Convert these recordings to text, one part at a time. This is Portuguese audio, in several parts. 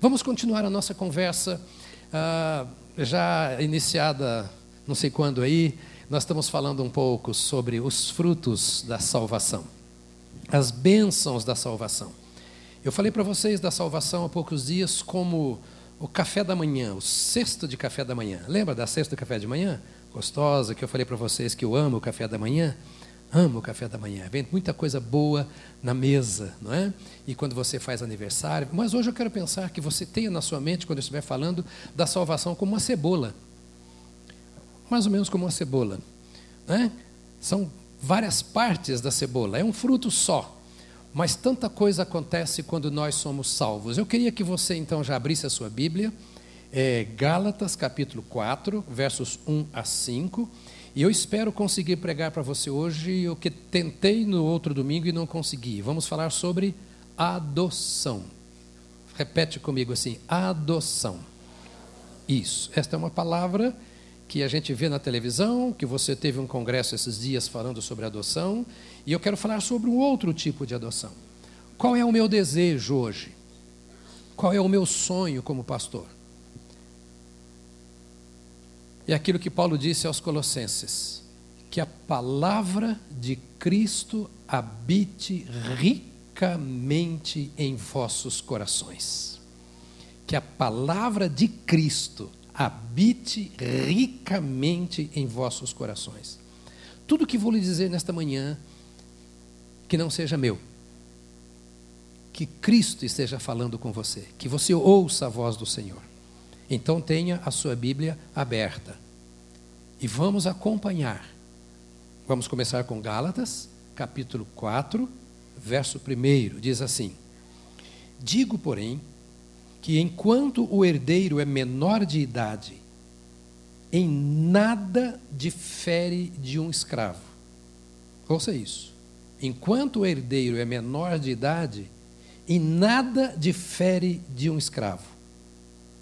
Vamos continuar a nossa conversa, ah, já iniciada não sei quando aí, nós estamos falando um pouco sobre os frutos da salvação, as bênçãos da salvação. Eu falei para vocês da salvação há poucos dias como o café da manhã, o cesto de café da manhã. Lembra da cesta de café de manhã? Gostosa, que eu falei para vocês que eu amo o café da manhã. Amo o café da manhã. Vem muita coisa boa na mesa, não é? E quando você faz aniversário. Mas hoje eu quero pensar que você tenha na sua mente, quando eu estiver falando da salvação, como uma cebola. Mais ou menos como uma cebola. Né? São várias partes da cebola. É um fruto só. Mas tanta coisa acontece quando nós somos salvos. Eu queria que você então já abrisse a sua Bíblia. É, Gálatas capítulo 4, versos 1 a 5. E eu espero conseguir pregar para você hoje o que tentei no outro domingo e não consegui. Vamos falar sobre adoção. Repete comigo assim: adoção. Isso. Esta é uma palavra que a gente vê na televisão, que você teve um congresso esses dias falando sobre adoção, e eu quero falar sobre um outro tipo de adoção. Qual é o meu desejo hoje? Qual é o meu sonho como pastor? É aquilo que Paulo disse aos Colossenses: que a palavra de Cristo habite ricamente em vossos corações. Que a palavra de Cristo habite ricamente em vossos corações. Tudo que vou lhe dizer nesta manhã, que não seja meu. Que Cristo esteja falando com você, que você ouça a voz do Senhor. Então tenha a sua Bíblia aberta. E vamos acompanhar. Vamos começar com Gálatas, capítulo 4, verso 1. Diz assim: Digo, porém, que enquanto o herdeiro é menor de idade, em nada difere de um escravo. Ouça isso. Enquanto o herdeiro é menor de idade, em nada difere de um escravo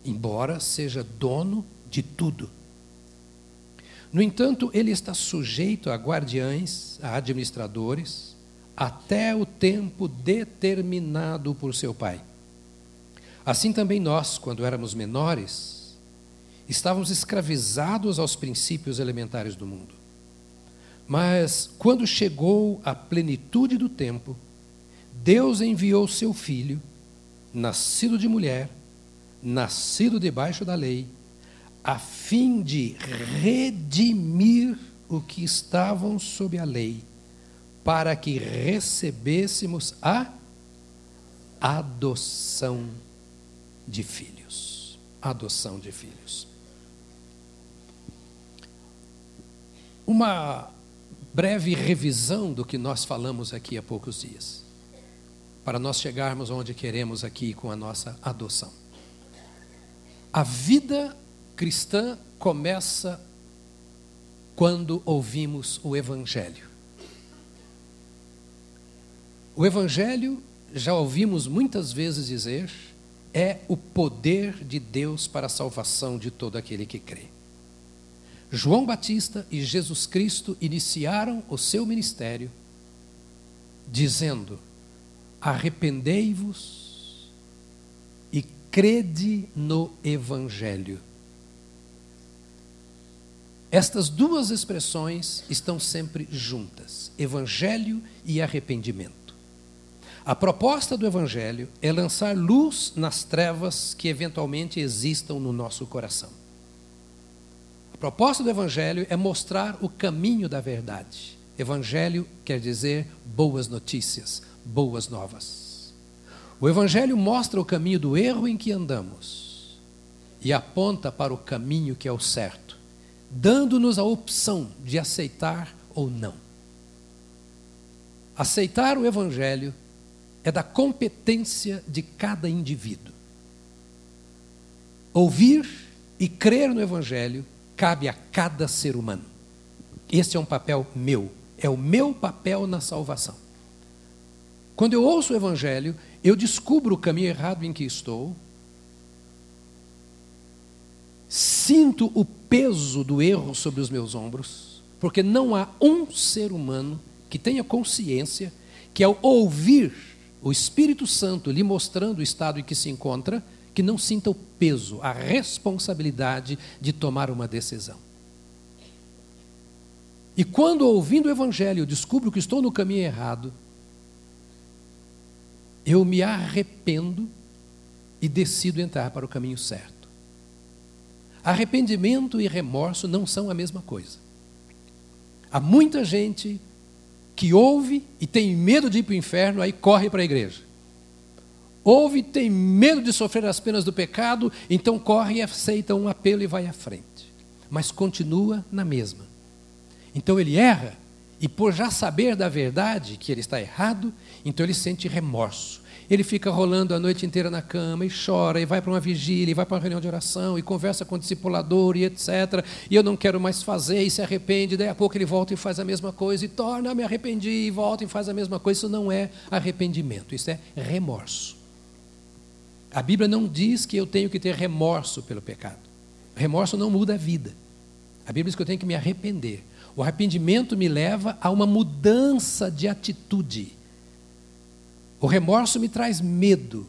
embora seja dono de tudo. No entanto, ele está sujeito a guardiães, a administradores, até o tempo determinado por seu pai. Assim também nós, quando éramos menores, estávamos escravizados aos princípios elementares do mundo. Mas quando chegou a plenitude do tempo, Deus enviou seu filho, nascido de mulher, nascido debaixo da lei, a fim de redimir o que estavam sob a lei, para que recebêssemos a adoção de filhos. Adoção de filhos. Uma breve revisão do que nós falamos aqui há poucos dias, para nós chegarmos onde queremos aqui com a nossa adoção. A vida cristã começa quando ouvimos o Evangelho. O Evangelho, já ouvimos muitas vezes dizer, é o poder de Deus para a salvação de todo aquele que crê. João Batista e Jesus Cristo iniciaram o seu ministério dizendo: Arrependei-vos crede no Evangelho. Estas duas expressões estão sempre juntas: Evangelho e arrependimento. A proposta do Evangelho é lançar luz nas trevas que eventualmente existam no nosso coração. A proposta do Evangelho é mostrar o caminho da verdade. Evangelho quer dizer boas notícias, boas novas. O Evangelho mostra o caminho do erro em que andamos e aponta para o caminho que é o certo, dando-nos a opção de aceitar ou não. Aceitar o Evangelho é da competência de cada indivíduo. Ouvir e crer no Evangelho cabe a cada ser humano. Esse é um papel meu, é o meu papel na salvação. Quando eu ouço o Evangelho, eu descubro o caminho errado em que estou, sinto o peso do erro sobre os meus ombros, porque não há um ser humano que tenha consciência que, ao ouvir o Espírito Santo lhe mostrando o estado em que se encontra, que não sinta o peso, a responsabilidade de tomar uma decisão. E quando ouvindo o Evangelho descubro que estou no caminho errado, eu me arrependo e decido entrar para o caminho certo. Arrependimento e remorso não são a mesma coisa. Há muita gente que ouve e tem medo de ir para o inferno, aí corre para a igreja. Ouve e tem medo de sofrer as penas do pecado, então corre e aceita um apelo e vai à frente. Mas continua na mesma. Então ele erra, e por já saber da verdade que ele está errado, então ele sente remorso. Ele fica rolando a noite inteira na cama e chora, e vai para uma vigília, e vai para uma reunião de oração, e conversa com o discipulador, e etc. E eu não quero mais fazer, e se arrepende. Daí a pouco ele volta e faz a mesma coisa, e torna, me arrependi, e volta e faz a mesma coisa. Isso não é arrependimento, isso é remorso. A Bíblia não diz que eu tenho que ter remorso pelo pecado. Remorso não muda a vida. A Bíblia diz que eu tenho que me arrepender. O arrependimento me leva a uma mudança de atitude. O remorso me traz medo.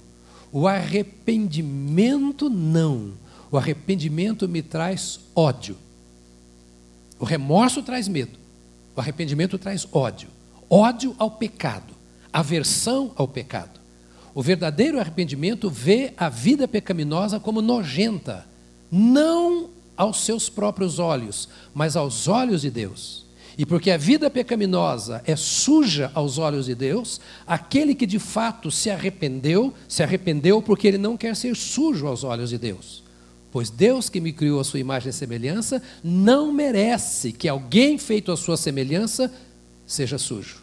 O arrependimento não. O arrependimento me traz ódio. O remorso traz medo. O arrependimento traz ódio. Ódio ao pecado. Aversão ao pecado. O verdadeiro arrependimento vê a vida pecaminosa como nojenta, não aos seus próprios olhos, mas aos olhos de Deus. E porque a vida pecaminosa é suja aos olhos de Deus, aquele que de fato se arrependeu, se arrependeu porque ele não quer ser sujo aos olhos de Deus. Pois Deus que me criou a sua imagem e semelhança não merece que alguém feito à sua semelhança seja sujo,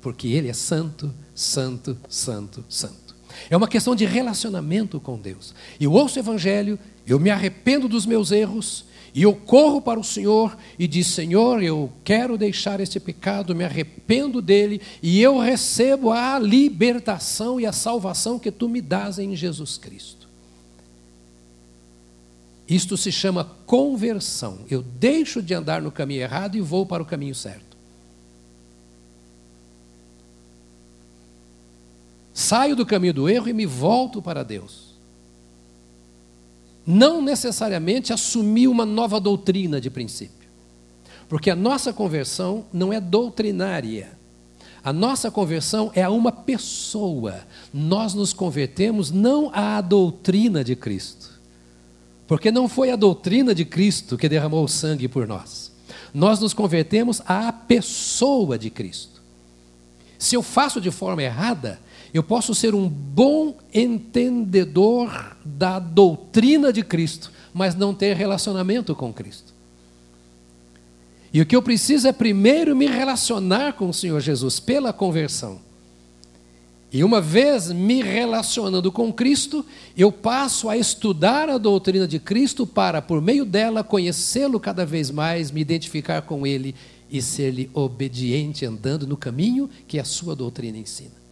porque ele é santo, santo, santo, santo. É uma questão de relacionamento com Deus. Eu ouço o evangelho, eu me arrependo dos meus erros, e eu corro para o Senhor e diz: Senhor, eu quero deixar este pecado, me arrependo dele e eu recebo a libertação e a salvação que tu me dás em Jesus Cristo. Isto se chama conversão. Eu deixo de andar no caminho errado e vou para o caminho certo. Saio do caminho do erro e me volto para Deus não necessariamente assumir uma nova doutrina de princípio. Porque a nossa conversão não é doutrinária. A nossa conversão é a uma pessoa. Nós nos convertemos não à doutrina de Cristo. Porque não foi a doutrina de Cristo que derramou o sangue por nós. Nós nos convertemos à pessoa de Cristo. Se eu faço de forma errada, eu posso ser um bom entendedor da doutrina de Cristo, mas não ter relacionamento com Cristo. E o que eu preciso é primeiro me relacionar com o Senhor Jesus pela conversão. E uma vez me relacionando com Cristo, eu passo a estudar a doutrina de Cristo para, por meio dela, conhecê-lo cada vez mais, me identificar com ele e ser-lhe obediente andando no caminho que a sua doutrina ensina.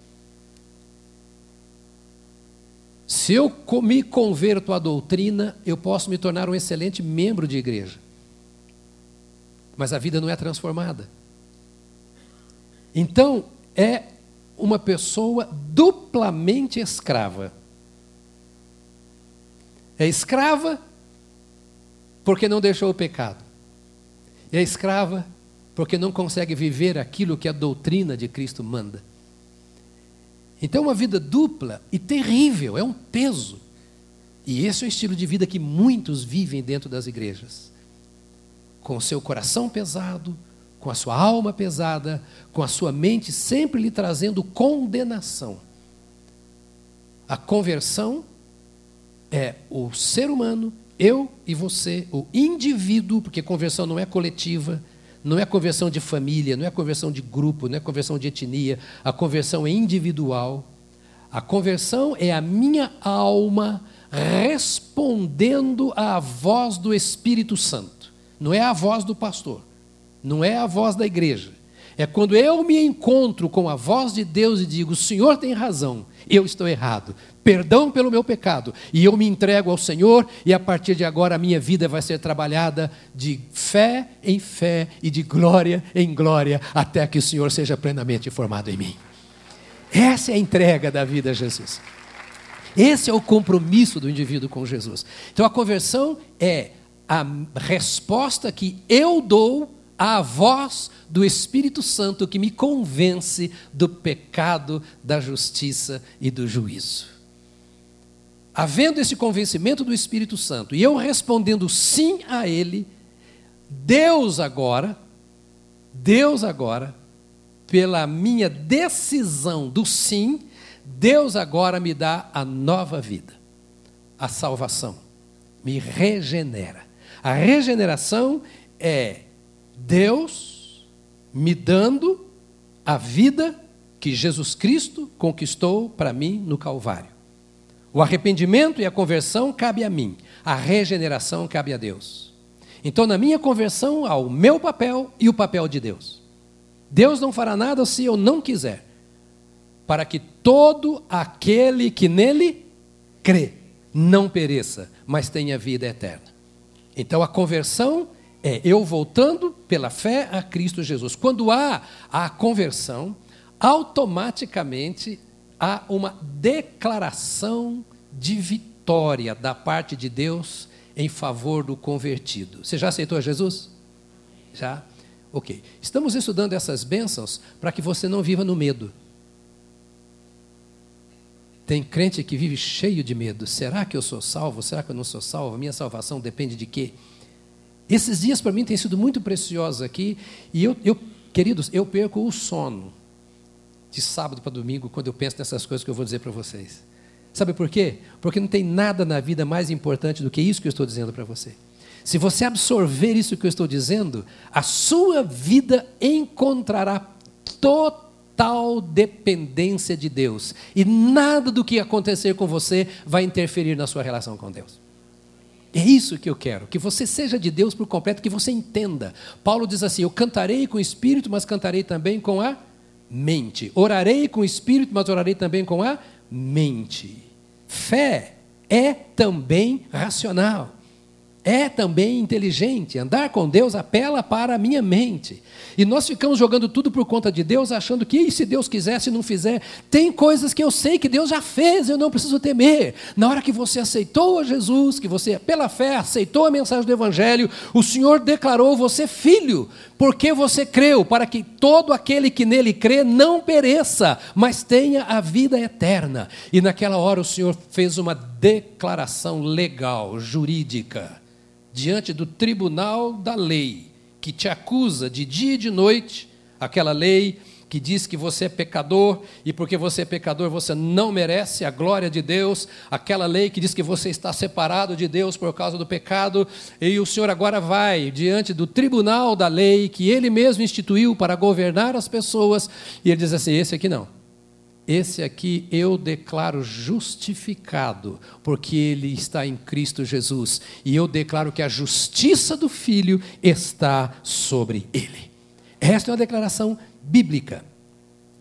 Se eu me converto à doutrina, eu posso me tornar um excelente membro de igreja. Mas a vida não é transformada. Então, é uma pessoa duplamente escrava. É escrava porque não deixou o pecado. É escrava porque não consegue viver aquilo que a doutrina de Cristo manda. Então, é uma vida dupla e terrível, é um peso. E esse é o estilo de vida que muitos vivem dentro das igrejas. Com o seu coração pesado, com a sua alma pesada, com a sua mente sempre lhe trazendo condenação. A conversão é o ser humano, eu e você, o indivíduo, porque conversão não é coletiva, não é conversão de família, não é conversão de grupo, não é conversão de etnia. A conversão é individual. A conversão é a minha alma respondendo à voz do Espírito Santo. Não é a voz do pastor, não é a voz da igreja. É quando eu me encontro com a voz de Deus e digo: o Senhor tem razão, eu estou errado, perdão pelo meu pecado, e eu me entrego ao Senhor, e a partir de agora a minha vida vai ser trabalhada de fé em fé e de glória em glória, até que o Senhor seja plenamente formado em mim. Essa é a entrega da vida a Jesus. Esse é o compromisso do indivíduo com Jesus. Então a conversão é a resposta que eu dou à voz do Espírito Santo que me convence do pecado, da justiça e do juízo. Havendo esse convencimento do Espírito Santo e eu respondendo sim a Ele, Deus agora, Deus agora, pela minha decisão do sim, Deus agora me dá a nova vida, a salvação, me regenera. A regeneração é Deus me dando a vida que Jesus Cristo conquistou para mim no Calvário. O arrependimento e a conversão cabe a mim, a regeneração cabe a Deus. Então, na minha conversão, há o meu papel e o papel de Deus. Deus não fará nada se eu não quiser, para que todo aquele que nele crê não pereça, mas tenha vida eterna. Então, a conversão é eu voltando pela fé a Cristo Jesus. Quando há a conversão, automaticamente há uma declaração de vitória da parte de Deus em favor do convertido. Você já aceitou Jesus? Já? Ok. Estamos estudando essas bênçãos para que você não viva no medo. Tem crente que vive cheio de medo. Será que eu sou salvo? Será que eu não sou salvo? Minha salvação depende de quê? Esses dias para mim têm sido muito preciosos aqui. E eu, eu, queridos, eu perco o sono de sábado para domingo quando eu penso nessas coisas que eu vou dizer para vocês. Sabe por quê? Porque não tem nada na vida mais importante do que isso que eu estou dizendo para você. Se você absorver isso que eu estou dizendo, a sua vida encontrará total dependência de Deus. E nada do que acontecer com você vai interferir na sua relação com Deus. É isso que eu quero, que você seja de Deus por completo, que você entenda. Paulo diz assim: Eu cantarei com o espírito, mas cantarei também com a mente. Orarei com o espírito, mas orarei também com a mente. Fé é também racional é também inteligente. Andar com Deus apela para a minha mente. E nós ficamos jogando tudo por conta de Deus, achando que se Deus quiser, se não fizer, tem coisas que eu sei que Deus já fez, eu não preciso temer. Na hora que você aceitou a Jesus, que você, pela fé, aceitou a mensagem do Evangelho, o Senhor declarou você filho, porque você creu, para que todo aquele que nele crê não pereça, mas tenha a vida eterna. E naquela hora o Senhor fez uma declaração legal, jurídica diante do tribunal da lei, que te acusa de dia e de noite, aquela lei que diz que você é pecador e porque você é pecador você não merece a glória de Deus, aquela lei que diz que você está separado de Deus por causa do pecado, e o Senhor agora vai diante do tribunal da lei que ele mesmo instituiu para governar as pessoas, e ele diz assim: esse aqui não. Esse aqui eu declaro justificado, porque ele está em Cristo Jesus. E eu declaro que a justiça do Filho está sobre ele. Esta é uma declaração bíblica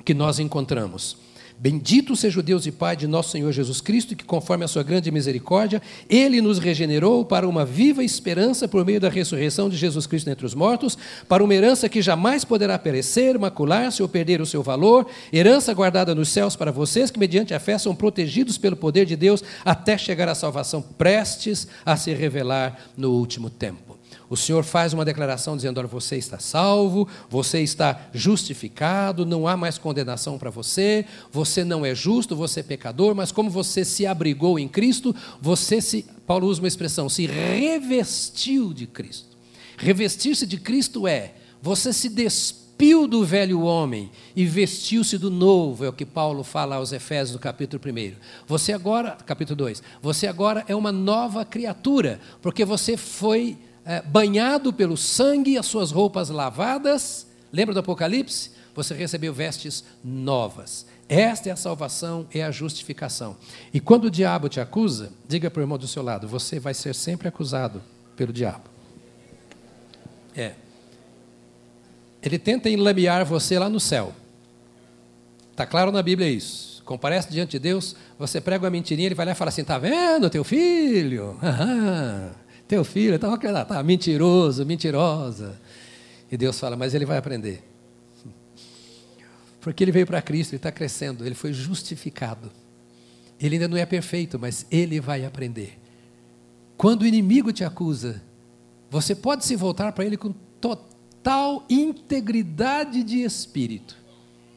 que nós encontramos. Bendito seja o Deus e Pai de nosso Senhor Jesus Cristo, que, conforme a sua grande misericórdia, Ele nos regenerou para uma viva esperança por meio da ressurreição de Jesus Cristo entre os mortos, para uma herança que jamais poderá perecer, macular-se ou perder o seu valor, herança guardada nos céus para vocês, que, mediante a fé, são protegidos pelo poder de Deus até chegar à salvação prestes a se revelar no último tempo. O Senhor faz uma declaração dizendo: Olha, você está salvo, você está justificado, não há mais condenação para você, você não é justo, você é pecador, mas como você se abrigou em Cristo, você se, Paulo usa uma expressão, se revestiu de Cristo. Revestir-se de Cristo é você se despiu do velho homem e vestiu-se do novo, é o que Paulo fala aos Efésios no capítulo 1. Você agora, capítulo 2, você agora é uma nova criatura, porque você foi é, banhado pelo sangue, as suas roupas lavadas. Lembra do Apocalipse? Você recebeu vestes novas. Esta é a salvação, é a justificação. E quando o diabo te acusa, diga para o irmão do seu lado: você vai ser sempre acusado pelo diabo. É. Ele tenta enlamear você lá no céu. Está claro na Bíblia isso. Comparece diante de Deus, você prega uma mentirinha, ele vai lá e fala assim: está vendo, teu filho? Aham. Teu filho estava tá, tá mentiroso, mentirosa. E Deus fala, mas ele vai aprender. Porque ele veio para Cristo, ele está crescendo, ele foi justificado. Ele ainda não é perfeito, mas ele vai aprender. Quando o inimigo te acusa, você pode se voltar para ele com total integridade de espírito.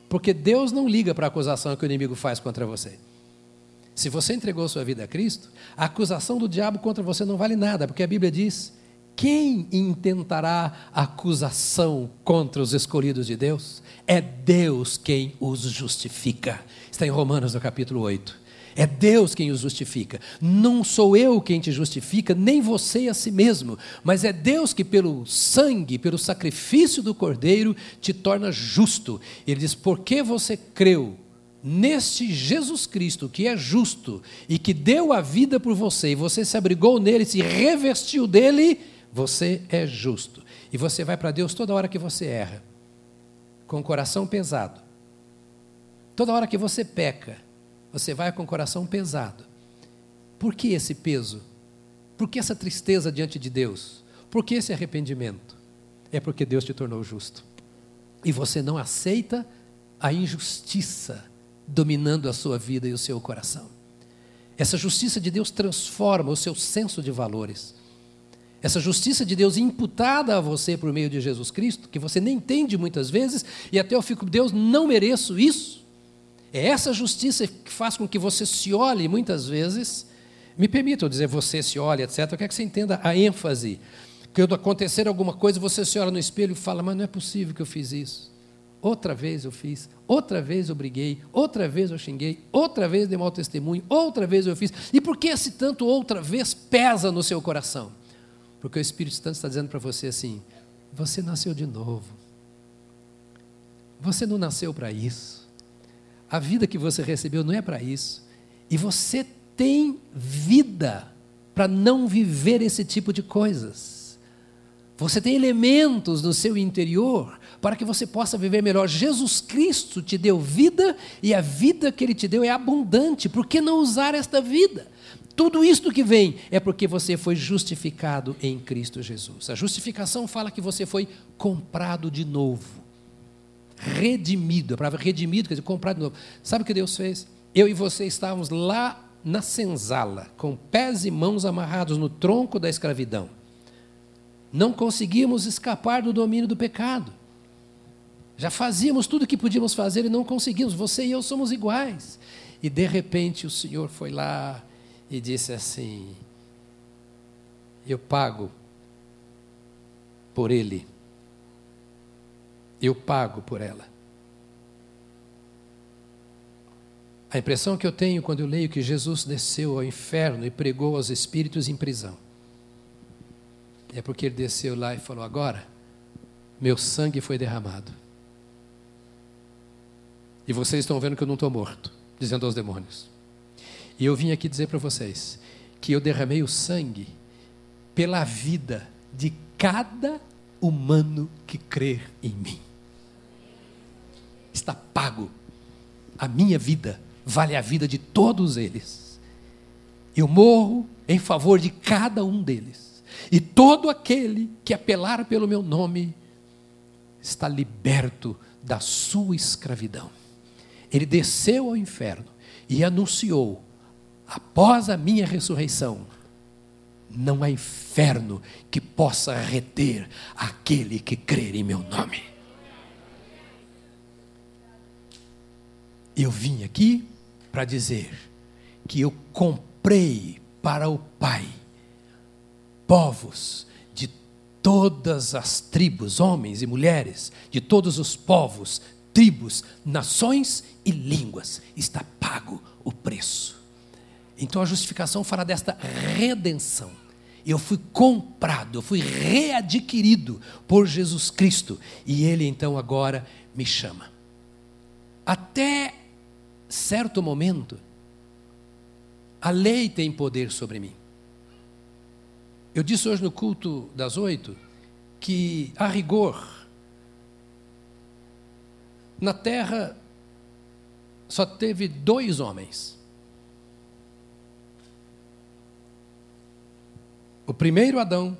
Porque Deus não liga para a acusação que o inimigo faz contra você. Se você entregou sua vida a Cristo, a acusação do diabo contra você não vale nada, porque a Bíblia diz: quem intentará acusação contra os escolhidos de Deus? É Deus quem os justifica. Está em Romanos, no capítulo 8. É Deus quem os justifica. Não sou eu quem te justifica, nem você a si mesmo, mas é Deus que, pelo sangue, pelo sacrifício do Cordeiro, te torna justo. Ele diz: porque você creu neste Jesus Cristo, que é justo e que deu a vida por você, e você se abrigou nele, se revestiu dele, você é justo. E você vai para Deus toda hora que você erra, com o coração pesado. Toda hora que você peca, você vai com o coração pesado. Por que esse peso? Por que essa tristeza diante de Deus? Por que esse arrependimento? É porque Deus te tornou justo. E você não aceita a injustiça dominando a sua vida e o seu coração. Essa justiça de Deus transforma o seu senso de valores. Essa justiça de Deus imputada a você por meio de Jesus Cristo, que você nem entende muitas vezes, e até eu fico, Deus, não mereço isso. É essa justiça que faz com que você se olhe muitas vezes. Me permitam dizer você se olhe, etc. Eu quero que você entenda a ênfase. Quando acontecer alguma coisa, você se olha no espelho e fala: Mas não é possível que eu fiz isso. Outra vez eu fiz, outra vez eu briguei, outra vez eu xinguei, outra vez dei mau testemunho, outra vez eu fiz. E por que esse tanto outra vez pesa no seu coração? Porque o Espírito Santo está dizendo para você assim: você nasceu de novo. Você não nasceu para isso. A vida que você recebeu não é para isso. E você tem vida para não viver esse tipo de coisas. Você tem elementos no seu interior para que você possa viver melhor. Jesus Cristo te deu vida e a vida que Ele te deu é abundante. Por que não usar esta vida? Tudo isto que vem é porque você foi justificado em Cristo Jesus. A justificação fala que você foi comprado de novo. Redimido. A palavra redimido quer dizer comprado de novo. Sabe o que Deus fez? Eu e você estávamos lá na senzala, com pés e mãos amarrados no tronco da escravidão. Não conseguíamos escapar do domínio do pecado. Já fazíamos tudo o que podíamos fazer e não conseguimos. Você e eu somos iguais. E de repente o Senhor foi lá e disse assim: Eu pago por ele, eu pago por ela. A impressão que eu tenho quando eu leio que Jesus desceu ao inferno e pregou aos espíritos em prisão é porque ele desceu lá e falou: Agora, meu sangue foi derramado. E vocês estão vendo que eu não estou morto, dizendo aos demônios. E eu vim aqui dizer para vocês que eu derramei o sangue pela vida de cada humano que crer em mim. Está pago. A minha vida vale a vida de todos eles. Eu morro em favor de cada um deles. E todo aquele que apelar pelo meu nome está liberto da sua escravidão. Ele desceu ao inferno e anunciou após a minha ressurreição, não há inferno que possa reter aquele que crer em meu nome. Eu vim aqui para dizer que eu comprei para o Pai povos de todas as tribos, homens e mulheres, de todos os povos, tribos, nações e línguas. Está pago o preço. Então a justificação fala desta redenção. Eu fui comprado, eu fui readquirido por Jesus Cristo e Ele então agora me chama. Até certo momento, a lei tem poder sobre mim. Eu disse hoje no culto das oito que, a rigor, na terra só teve dois homens o primeiro Adão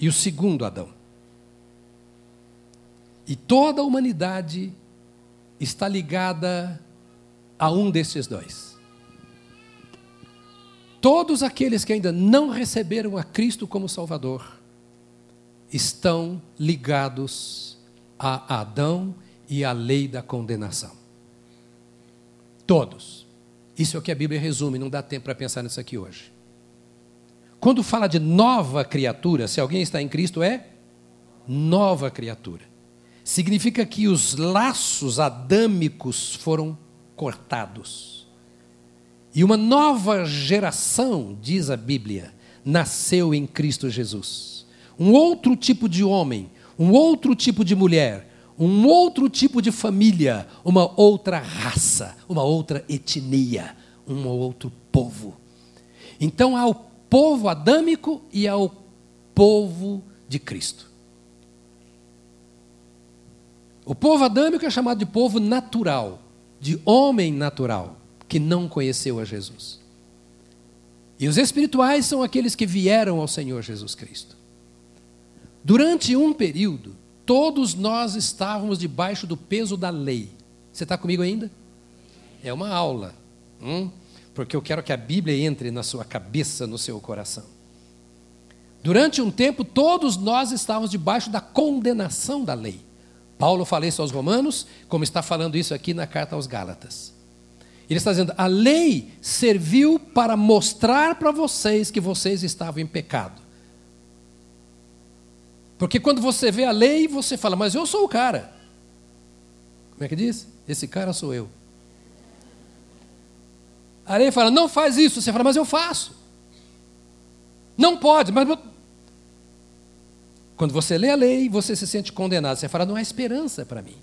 e o segundo Adão. E toda a humanidade está ligada a um desses dois. todos aqueles que ainda não receberam a Cristo como Salvador estão ligados a Adão e à lei da condenação. Todos. Isso é o que a Bíblia resume, não dá tempo para pensar nisso aqui hoje. Quando fala de nova criatura, se alguém está em Cristo, é nova criatura. Significa que os laços adâmicos foram cortados. E uma nova geração, diz a Bíblia, nasceu em Cristo Jesus. Um outro tipo de homem, um outro tipo de mulher, um outro tipo de família, uma outra raça, uma outra etnia, um outro povo. Então há o povo adâmico e há o povo de Cristo. O povo adâmico é chamado de povo natural, de homem natural, que não conheceu a Jesus. E os espirituais são aqueles que vieram ao Senhor Jesus Cristo. Durante um período, todos nós estávamos debaixo do peso da lei. Você está comigo ainda? É uma aula, hum? porque eu quero que a Bíblia entre na sua cabeça, no seu coração. Durante um tempo, todos nós estávamos debaixo da condenação da lei. Paulo fala isso aos Romanos, como está falando isso aqui na carta aos Gálatas. Ele está dizendo: a lei serviu para mostrar para vocês que vocês estavam em pecado. Porque quando você vê a lei, você fala, mas eu sou o cara. Como é que diz? Esse cara sou eu. A lei fala, não faz isso. Você fala, mas eu faço. Não pode, mas. Quando você lê a lei, você se sente condenado. Você fala, não há esperança para mim.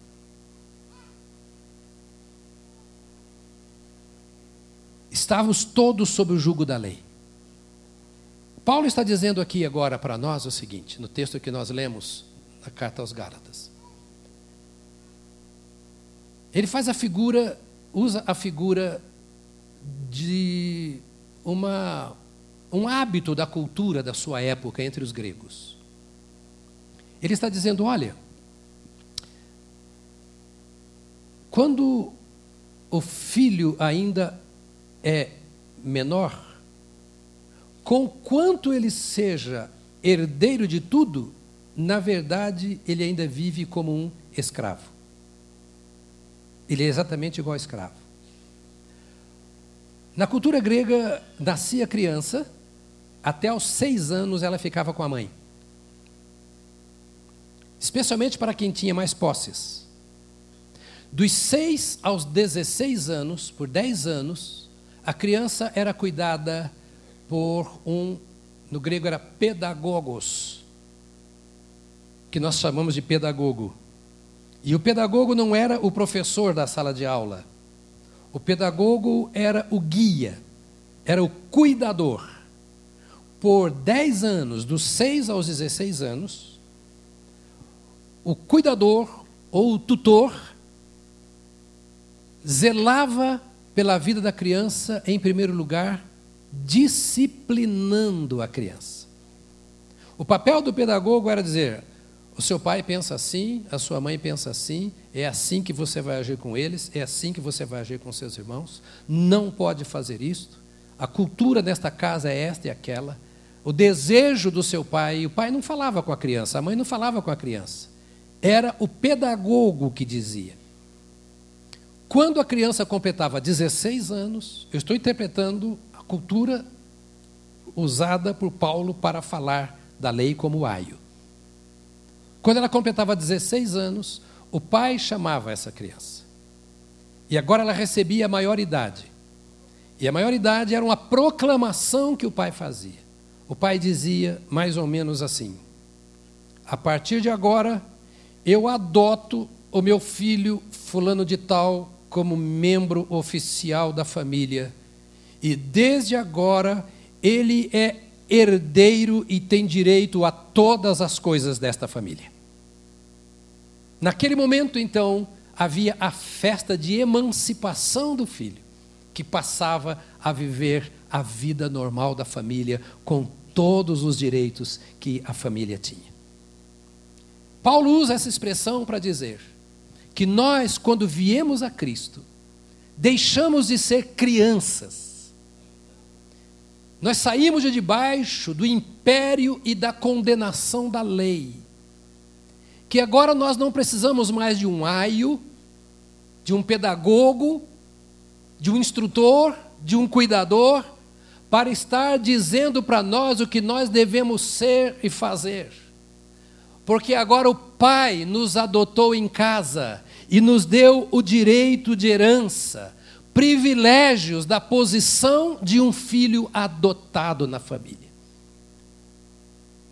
Estávamos todos sob o jugo da lei. Paulo está dizendo aqui agora para nós o seguinte, no texto que nós lemos, na carta aos Gálatas. Ele faz a figura, usa a figura de uma, um hábito da cultura da sua época entre os gregos. Ele está dizendo: olha, quando o filho ainda é menor, com quanto ele seja herdeiro de tudo, na verdade, ele ainda vive como um escravo. Ele é exatamente igual a escravo. Na cultura grega, nascia criança, até aos seis anos ela ficava com a mãe. Especialmente para quem tinha mais posses. Dos seis aos 16 anos, por dez anos, a criança era cuidada por um, no grego era pedagogos, que nós chamamos de pedagogo. E o pedagogo não era o professor da sala de aula. O pedagogo era o guia, era o cuidador. Por 10 anos, dos 6 aos 16 anos, o cuidador ou o tutor zelava pela vida da criança, em primeiro lugar, disciplinando a criança. O papel do pedagogo era dizer: o seu pai pensa assim, a sua mãe pensa assim, é assim que você vai agir com eles, é assim que você vai agir com seus irmãos, não pode fazer isto. A cultura desta casa é esta e aquela. O desejo do seu pai, o pai não falava com a criança, a mãe não falava com a criança. Era o pedagogo que dizia. Quando a criança completava 16 anos, eu estou interpretando cultura usada por Paulo para falar da lei como aio. Quando ela completava 16 anos, o pai chamava essa criança. E agora ela recebia a maioridade. E a maioridade era uma proclamação que o pai fazia. O pai dizia mais ou menos assim: A partir de agora, eu adoto o meu filho fulano de tal como membro oficial da família e desde agora ele é herdeiro e tem direito a todas as coisas desta família. Naquele momento, então, havia a festa de emancipação do filho, que passava a viver a vida normal da família com todos os direitos que a família tinha. Paulo usa essa expressão para dizer que nós, quando viemos a Cristo, deixamos de ser crianças Nós saímos de debaixo do império e da condenação da lei. Que agora nós não precisamos mais de um aio, de um pedagogo, de um instrutor, de um cuidador, para estar dizendo para nós o que nós devemos ser e fazer. Porque agora o Pai nos adotou em casa e nos deu o direito de herança privilégios da posição de um filho adotado na família.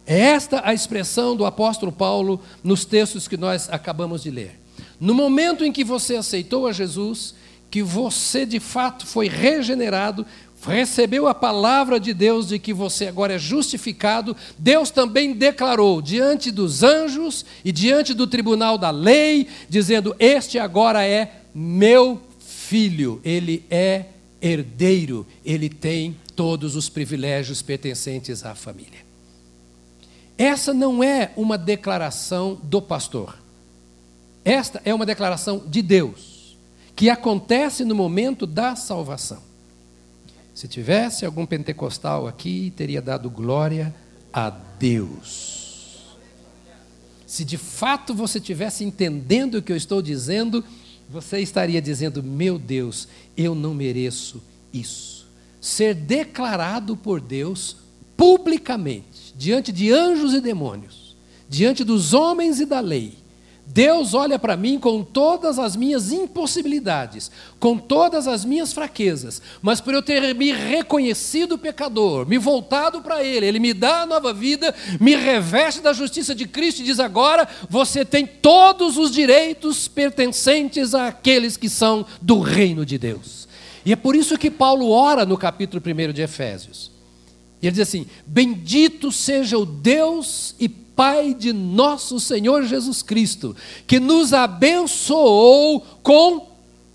É esta a expressão do apóstolo Paulo nos textos que nós acabamos de ler. No momento em que você aceitou a Jesus, que você de fato foi regenerado, recebeu a palavra de Deus de que você agora é justificado, Deus também declarou diante dos anjos e diante do tribunal da lei, dizendo: Este agora é meu filho, ele é herdeiro, ele tem todos os privilégios pertencentes à família. Essa não é uma declaração do pastor. Esta é uma declaração de Deus, que acontece no momento da salvação. Se tivesse algum pentecostal aqui, teria dado glória a Deus. Se de fato você tivesse entendendo o que eu estou dizendo, você estaria dizendo: Meu Deus, eu não mereço isso. Ser declarado por Deus publicamente, diante de anjos e demônios, diante dos homens e da lei, Deus olha para mim com todas as minhas impossibilidades, com todas as minhas fraquezas, mas por eu ter me reconhecido pecador, me voltado para Ele, Ele me dá a nova vida, me reveste da justiça de Cristo e diz: agora você tem todos os direitos pertencentes àqueles que são do reino de Deus. E é por isso que Paulo ora no capítulo 1 de Efésios. E ele diz assim: Bendito seja o Deus e Pai de nosso Senhor Jesus Cristo, que nos abençoou com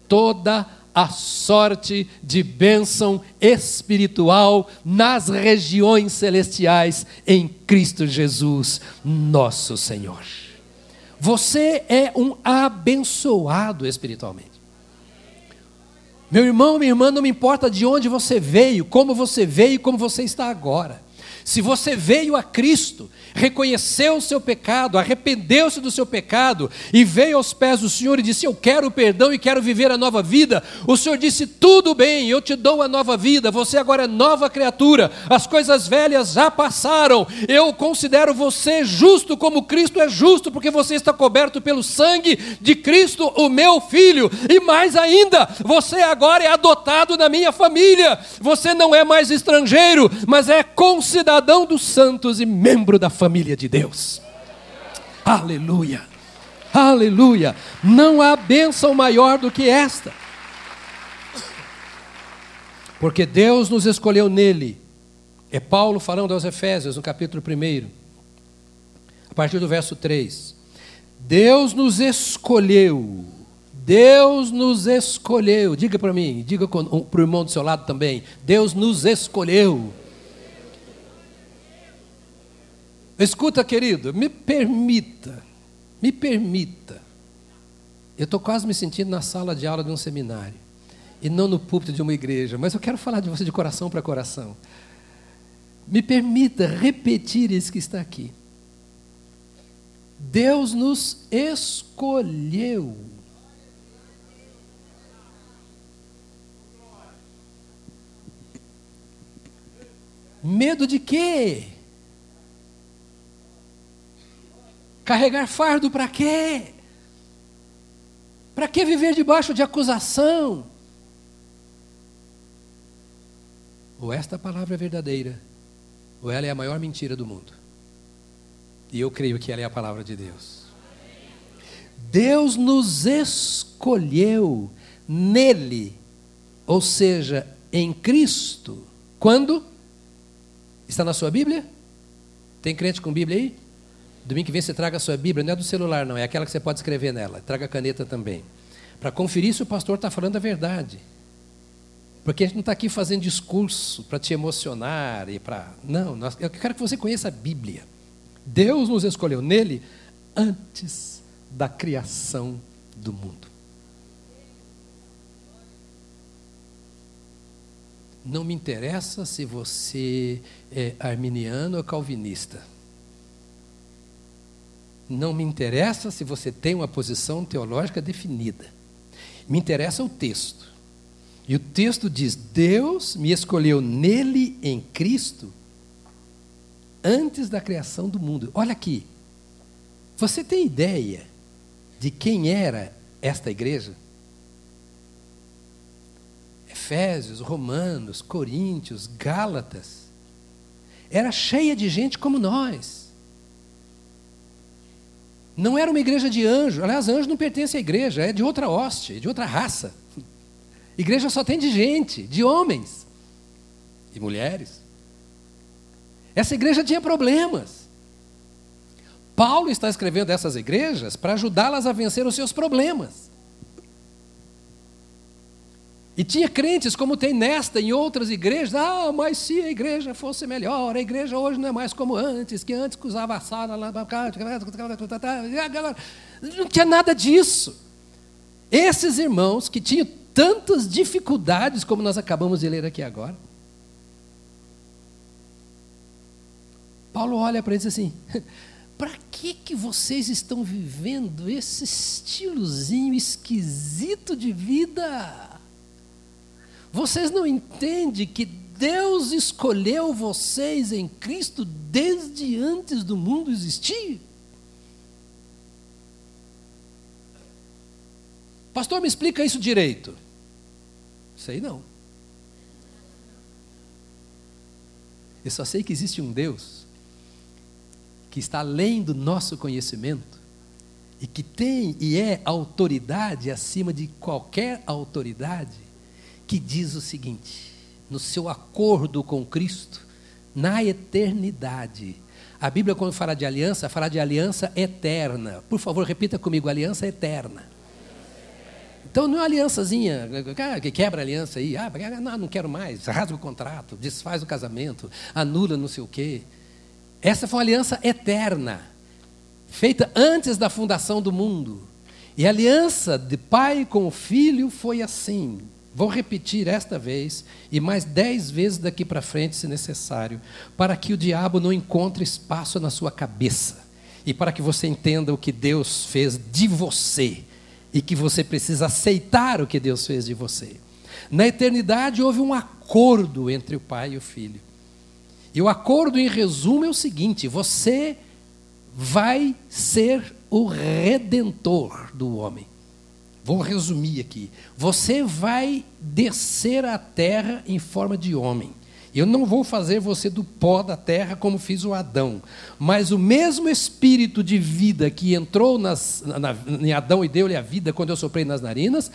toda a sorte de bênção espiritual nas regiões celestiais em Cristo Jesus, nosso Senhor. Você é um abençoado espiritualmente. Meu irmão, minha irmã, não me importa de onde você veio, como você veio, como você está agora. Se você veio a Cristo, reconheceu o seu pecado, arrependeu-se do seu pecado e veio aos pés do Senhor e disse: Eu quero perdão e quero viver a nova vida. O Senhor disse: Tudo bem, eu te dou a nova vida. Você agora é nova criatura. As coisas velhas já passaram. Eu considero você justo como Cristo é justo, porque você está coberto pelo sangue de Cristo, o meu filho. E mais ainda, você agora é adotado na minha família. Você não é mais estrangeiro, mas é considerado cidadão dos santos e membro da família de Deus. Aleluia, aleluia. Não há bênção maior do que esta. Porque Deus nos escolheu nele. É Paulo falando aos Efésios, no capítulo 1, a partir do verso 3. Deus nos escolheu. Deus nos escolheu. Diga para mim, diga para o irmão do seu lado também. Deus nos escolheu Escuta, querido, me permita, me permita. Eu estou quase me sentindo na sala de aula de um seminário e não no púlpito de uma igreja, mas eu quero falar de você de coração para coração. Me permita repetir isso que está aqui. Deus nos escolheu. Medo de quê? Carregar fardo para quê? Para que viver debaixo de acusação? Ou esta palavra é verdadeira, ou ela é a maior mentira do mundo. E eu creio que ela é a palavra de Deus. Deus nos escolheu nele, ou seja, em Cristo. Quando? Está na sua Bíblia? Tem crente com Bíblia aí? Domingo que vem você traga a sua Bíblia, não é do celular, não, é aquela que você pode escrever nela. Traga a caneta também. Para conferir se o pastor está falando a verdade. Porque a gente não está aqui fazendo discurso para te emocionar e para. Não, nós, eu quero que você conheça a Bíblia. Deus nos escolheu nele antes da criação do mundo. Não me interessa se você é arminiano ou calvinista. Não me interessa se você tem uma posição teológica definida. Me interessa o texto. E o texto diz: Deus me escolheu nele, em Cristo, antes da criação do mundo. Olha aqui. Você tem ideia de quem era esta igreja? Efésios, Romanos, Coríntios, Gálatas. Era cheia de gente como nós. Não era uma igreja de anjo. Aliás, anjo não pertence à igreja, é de outra hoste, de outra raça. Igreja só tem de gente, de homens e mulheres. Essa igreja tinha problemas. Paulo está escrevendo essas igrejas para ajudá-las a vencer os seus problemas. E tinha crentes como tem nesta em outras igrejas, ah, mas se a igreja fosse melhor, a igreja hoje não é mais como antes, que antes usava a sala lá, não tinha nada disso. Esses irmãos que tinham tantas dificuldades como nós acabamos de ler aqui agora. Paulo olha para eles assim: para que, que vocês estão vivendo esse estilozinho esquisito de vida? Vocês não entendem que Deus escolheu vocês em Cristo desde antes do mundo existir? Pastor, me explica isso direito. Sei não. Eu só sei que existe um Deus que está além do nosso conhecimento e que tem e é autoridade acima de qualquer autoridade que diz o seguinte: no seu acordo com Cristo, na eternidade. A Bíblia, quando fala de aliança, fala de aliança eterna. Por favor, repita comigo: aliança eterna. Então não é uma aliançazinha, que quebra a aliança aí, ah, não, não quero mais, rasga o contrato, desfaz o casamento, anula não sei o quê. Essa foi uma aliança eterna, feita antes da fundação do mundo. E a aliança de pai com o filho foi assim. Vou repetir esta vez e mais dez vezes daqui para frente, se necessário, para que o diabo não encontre espaço na sua cabeça e para que você entenda o que Deus fez de você e que você precisa aceitar o que Deus fez de você. Na eternidade houve um acordo entre o Pai e o Filho. E o acordo, em resumo, é o seguinte: você vai ser o redentor do homem. Vou resumir aqui. Você vai descer à terra em forma de homem. Eu não vou fazer você do pó da terra como fiz o Adão, mas o mesmo espírito de vida que entrou nas, na, em Adão e deu-lhe a vida quando eu soprei nas narinas,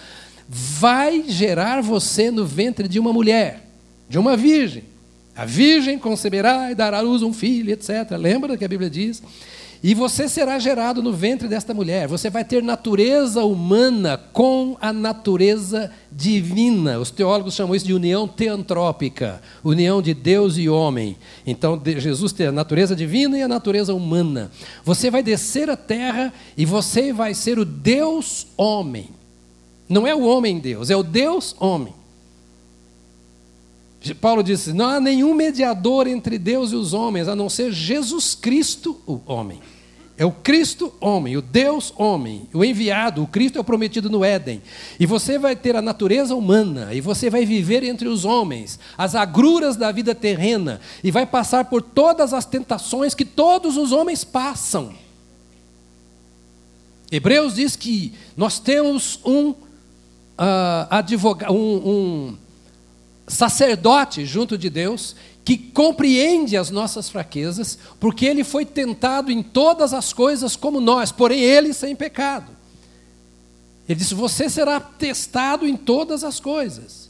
vai gerar você no ventre de uma mulher, de uma virgem. A virgem conceberá e dará à luz um filho, etc. Lembra que a Bíblia diz? E você será gerado no ventre desta mulher. Você vai ter natureza humana com a natureza divina. Os teólogos chamam isso de união teantrópica união de Deus e homem. Então, Jesus tem a natureza divina e a natureza humana. Você vai descer à terra e você vai ser o Deus homem. Não é o homem Deus, é o Deus homem. Paulo disse: não há nenhum mediador entre Deus e os homens, a não ser Jesus Cristo, o homem. É o Cristo homem, o Deus homem, o enviado, o Cristo é o prometido no Éden. E você vai ter a natureza humana, e você vai viver entre os homens, as agruras da vida terrena, e vai passar por todas as tentações que todos os homens passam. Hebreus diz que nós temos um uh, advogado, um, um sacerdote junto de Deus que compreende as nossas fraquezas, porque ele foi tentado em todas as coisas como nós, porém ele sem pecado. Ele disse: Você será testado em todas as coisas.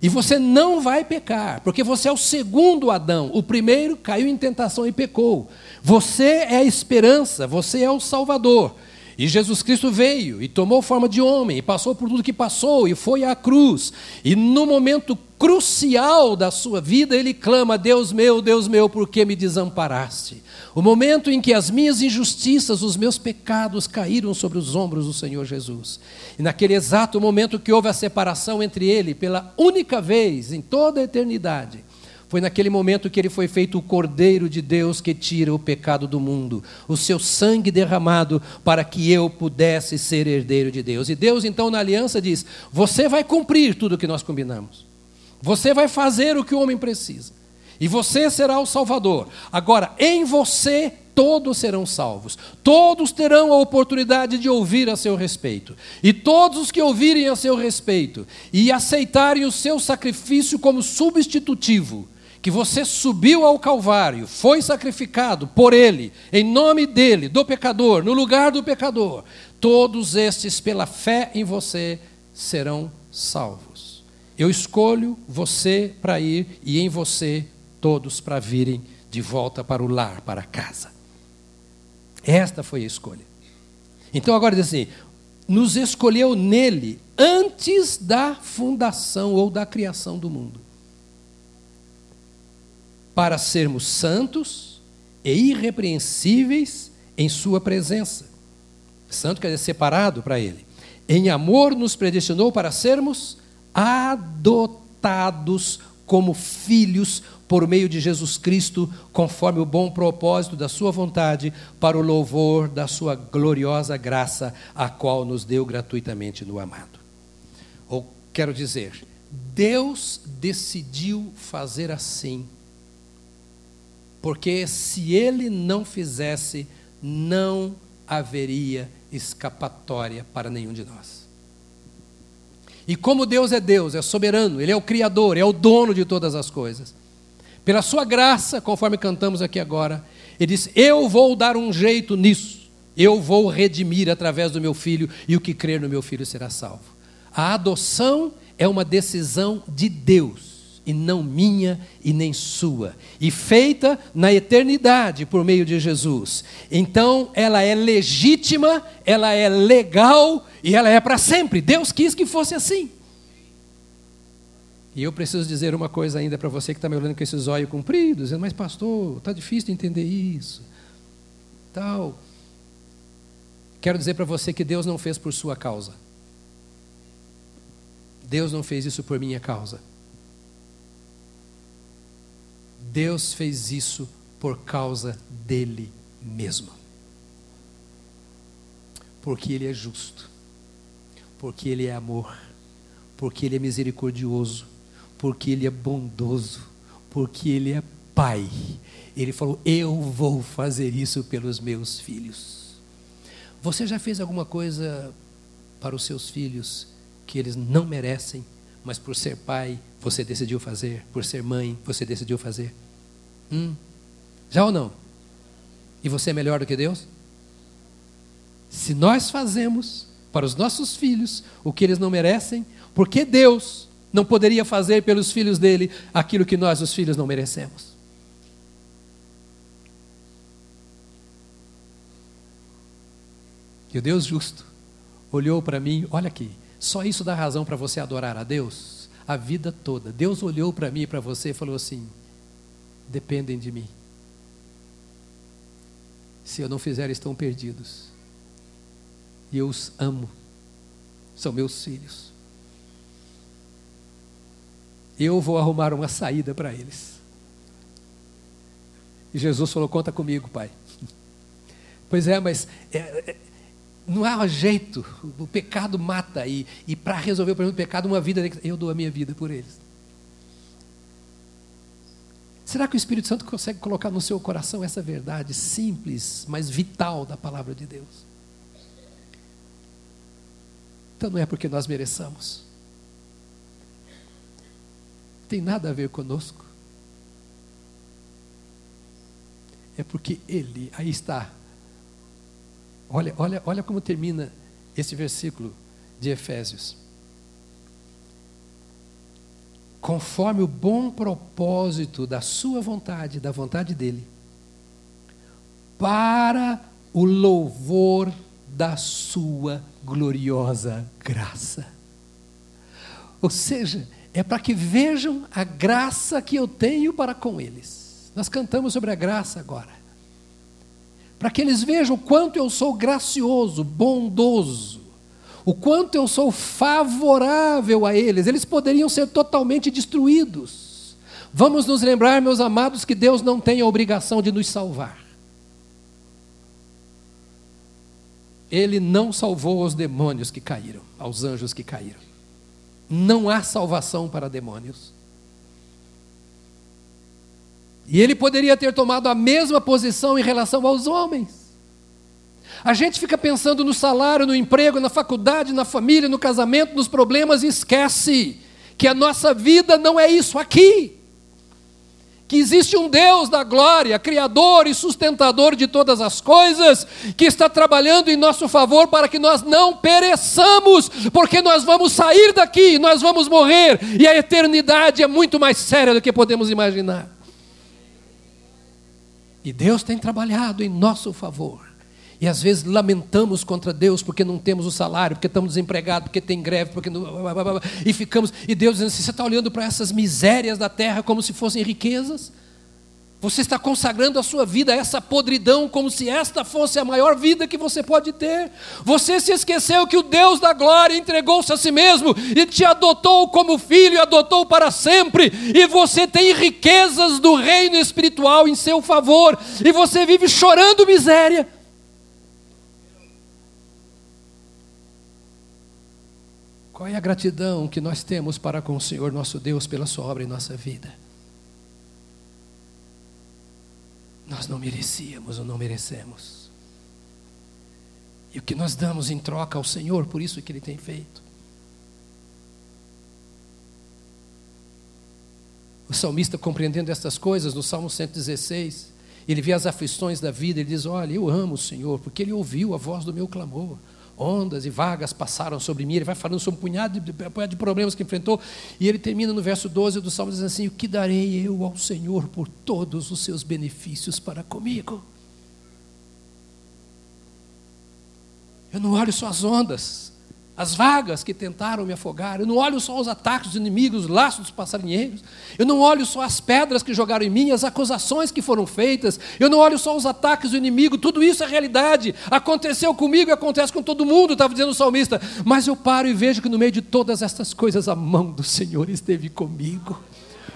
E você não vai pecar, porque você é o segundo Adão. O primeiro caiu em tentação e pecou. Você é a esperança, você é o Salvador. E Jesus Cristo veio e tomou forma de homem, e passou por tudo que passou, e foi à cruz. E no momento crucial da sua vida, ele clama: Deus meu, Deus meu, por que me desamparaste? O momento em que as minhas injustiças, os meus pecados caíram sobre os ombros do Senhor Jesus. E naquele exato momento que houve a separação entre ele, pela única vez em toda a eternidade, foi naquele momento que ele foi feito o Cordeiro de Deus que tira o pecado do mundo, o seu sangue derramado para que eu pudesse ser herdeiro de Deus. E Deus, então, na aliança, diz: Você vai cumprir tudo o que nós combinamos, você vai fazer o que o homem precisa, e você será o Salvador. Agora, em você todos serão salvos, todos terão a oportunidade de ouvir a seu respeito, e todos os que ouvirem a seu respeito e aceitarem o seu sacrifício como substitutivo, que você subiu ao Calvário, foi sacrificado por Ele, em nome dele, do pecador, no lugar do pecador, todos estes, pela fé em você, serão salvos. Eu escolho você para ir e em você todos para virem de volta para o lar, para casa. Esta foi a escolha. Então agora diz assim: nos escolheu nele antes da fundação ou da criação do mundo para sermos santos e irrepreensíveis em Sua presença. Santo quer dizer separado para Ele. Em amor nos predestinou para sermos adotados como filhos por meio de Jesus Cristo, conforme o bom propósito da Sua vontade, para o louvor da Sua gloriosa graça, a qual nos deu gratuitamente no amado. Ou quero dizer, Deus decidiu fazer assim porque se ele não fizesse, não haveria escapatória para nenhum de nós. E como Deus é Deus, é soberano, Ele é o Criador, é o dono de todas as coisas. Pela Sua graça, conforme cantamos aqui agora, Ele diz: Eu vou dar um jeito nisso, eu vou redimir através do meu filho, e o que crer no meu filho será salvo. A adoção é uma decisão de Deus e não minha e nem sua, e feita na eternidade por meio de Jesus. Então, ela é legítima, ela é legal e ela é para sempre. Deus quis que fosse assim. E eu preciso dizer uma coisa ainda para você que está me olhando com esses olhos compridos, dizendo, mas pastor, está difícil de entender isso. Tal. Quero dizer para você que Deus não fez por sua causa. Deus não fez isso por minha causa. Deus fez isso por causa dele mesmo. Porque ele é justo, porque ele é amor, porque ele é misericordioso, porque ele é bondoso, porque ele é pai. Ele falou: Eu vou fazer isso pelos meus filhos. Você já fez alguma coisa para os seus filhos que eles não merecem, mas por ser pai, você decidiu fazer, por ser mãe, você decidiu fazer? Hum. Já ou não? E você é melhor do que Deus? Se nós fazemos para os nossos filhos o que eles não merecem, por que Deus não poderia fazer pelos filhos dele aquilo que nós, os filhos, não merecemos? E o Deus justo olhou para mim, olha aqui, só isso dá razão para você adorar a Deus a vida toda. Deus olhou para mim e para você e falou assim: dependem de mim. Se eu não fizer, estão perdidos. E eu os amo. São meus filhos. Eu vou arrumar uma saída para eles. E Jesus falou: Conta comigo, pai. Pois é, mas é, é, não há jeito. O pecado mata. E, e para resolver o problema do pecado, uma vida. Eu dou a minha vida por eles. Será que o Espírito Santo consegue colocar no seu coração essa verdade simples, mas vital da palavra de Deus? Então não é porque nós mereçamos. Tem nada a ver conosco. É porque Ele, aí está. Olha, olha, olha como termina esse versículo de Efésios. conforme o bom propósito da sua vontade, da vontade dele, para o louvor da sua gloriosa graça. Ou seja, é para que vejam a graça que eu tenho para com eles. Nós cantamos sobre a graça agora. Para que eles vejam o quanto eu sou gracioso, bondoso, o quanto eu sou favorável a eles. Eles poderiam ser totalmente destruídos. Vamos nos lembrar, meus amados, que Deus não tem a obrigação de nos salvar. Ele não salvou os demônios que caíram, aos anjos que caíram. Não há salvação para demônios. E ele poderia ter tomado a mesma posição em relação aos homens. A gente fica pensando no salário, no emprego, na faculdade, na família, no casamento, nos problemas e esquece que a nossa vida não é isso aqui. Que existe um Deus da glória, Criador e sustentador de todas as coisas, que está trabalhando em nosso favor para que nós não pereçamos, porque nós vamos sair daqui, nós vamos morrer, e a eternidade é muito mais séria do que podemos imaginar. E Deus tem trabalhado em nosso favor. E às vezes lamentamos contra Deus porque não temos o salário, porque estamos desempregados, porque tem greve, porque não... e ficamos. E Deus dizendo assim: você está olhando para essas misérias da terra como se fossem riquezas? Você está consagrando a sua vida a essa podridão como se esta fosse a maior vida que você pode ter. Você se esqueceu que o Deus da glória entregou-se a si mesmo e te adotou como filho e adotou para sempre. E você tem riquezas do reino espiritual em seu favor. E você vive chorando miséria. Qual é a gratidão que nós temos para com o Senhor nosso Deus pela sua obra em nossa vida? Nós não merecíamos ou não merecemos. E o que nós damos em troca ao Senhor por isso que Ele tem feito? O salmista, compreendendo estas coisas, no Salmo 116, ele vê as aflições da vida, ele diz: Olha, eu amo o Senhor, porque Ele ouviu a voz do meu clamor ondas e vagas passaram sobre mim. Ele vai falando sobre um punhado de, de problemas que enfrentou. E ele termina no verso 12 do Salmo dizendo assim: O que darei eu ao Senhor por todos os seus benefícios para comigo? Eu não olho só as ondas, as vagas que tentaram me afogar, eu não olho só os ataques dos inimigos, os laços dos passarinheiros, eu não olho só as pedras que jogaram em mim, as acusações que foram feitas, eu não olho só os ataques do inimigo, tudo isso é realidade, aconteceu comigo e acontece com todo mundo, estava dizendo o salmista, mas eu paro e vejo que no meio de todas estas coisas a mão do Senhor esteve comigo,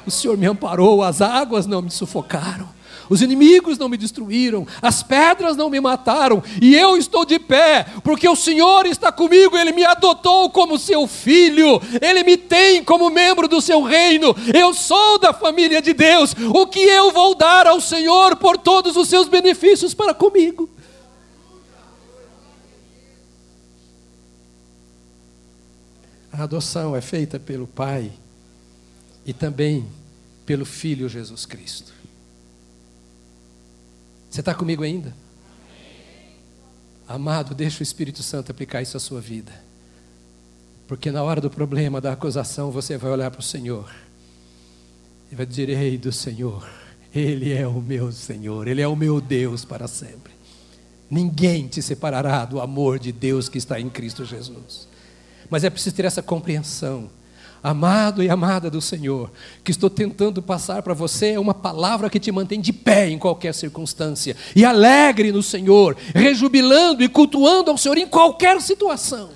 o Senhor me amparou, as águas não me sufocaram, os inimigos não me destruíram, as pedras não me mataram, e eu estou de pé, porque o Senhor está comigo, Ele me adotou como seu filho, Ele me tem como membro do seu reino, eu sou da família de Deus. O que eu vou dar ao Senhor por todos os seus benefícios para comigo? A adoção é feita pelo Pai e também pelo Filho Jesus Cristo. Você está comigo ainda? Amado, deixa o Espírito Santo aplicar isso à sua vida. Porque na hora do problema, da acusação, você vai olhar para o Senhor e vai dizer: Ei do Senhor, Ele é o meu Senhor, Ele é o meu Deus para sempre. Ninguém te separará do amor de Deus que está em Cristo Jesus. Mas é preciso ter essa compreensão amado e amada do Senhor, que estou tentando passar para você é uma palavra que te mantém de pé em qualquer circunstância, e alegre no Senhor, rejubilando e cultuando ao Senhor em qualquer situação,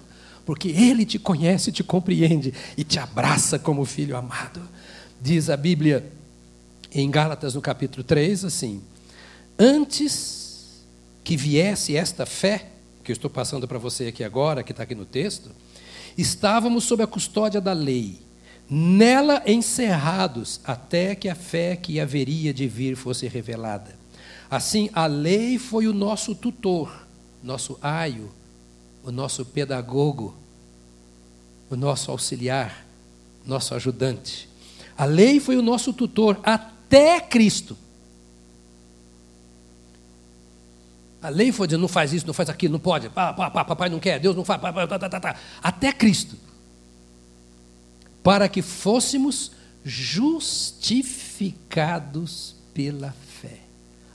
porque Ele te conhece, te compreende e te abraça como filho amado. Diz a Bíblia em Gálatas, no capítulo 3, assim: Antes que viesse esta fé, que eu estou passando para você aqui agora, que está aqui no texto, Estávamos sob a custódia da lei, nela encerrados, até que a fé que haveria de vir fosse revelada. Assim, a lei foi o nosso tutor, nosso aio, o nosso pedagogo, o nosso auxiliar, nosso ajudante. A lei foi o nosso tutor até Cristo. A lei foi dizendo, não faz isso, não faz aquilo, não pode, pá, pá, pá, papai não quer, Deus não faz, pá, pá, tá, tá, tá, até Cristo. Para que fôssemos justificados pela fé.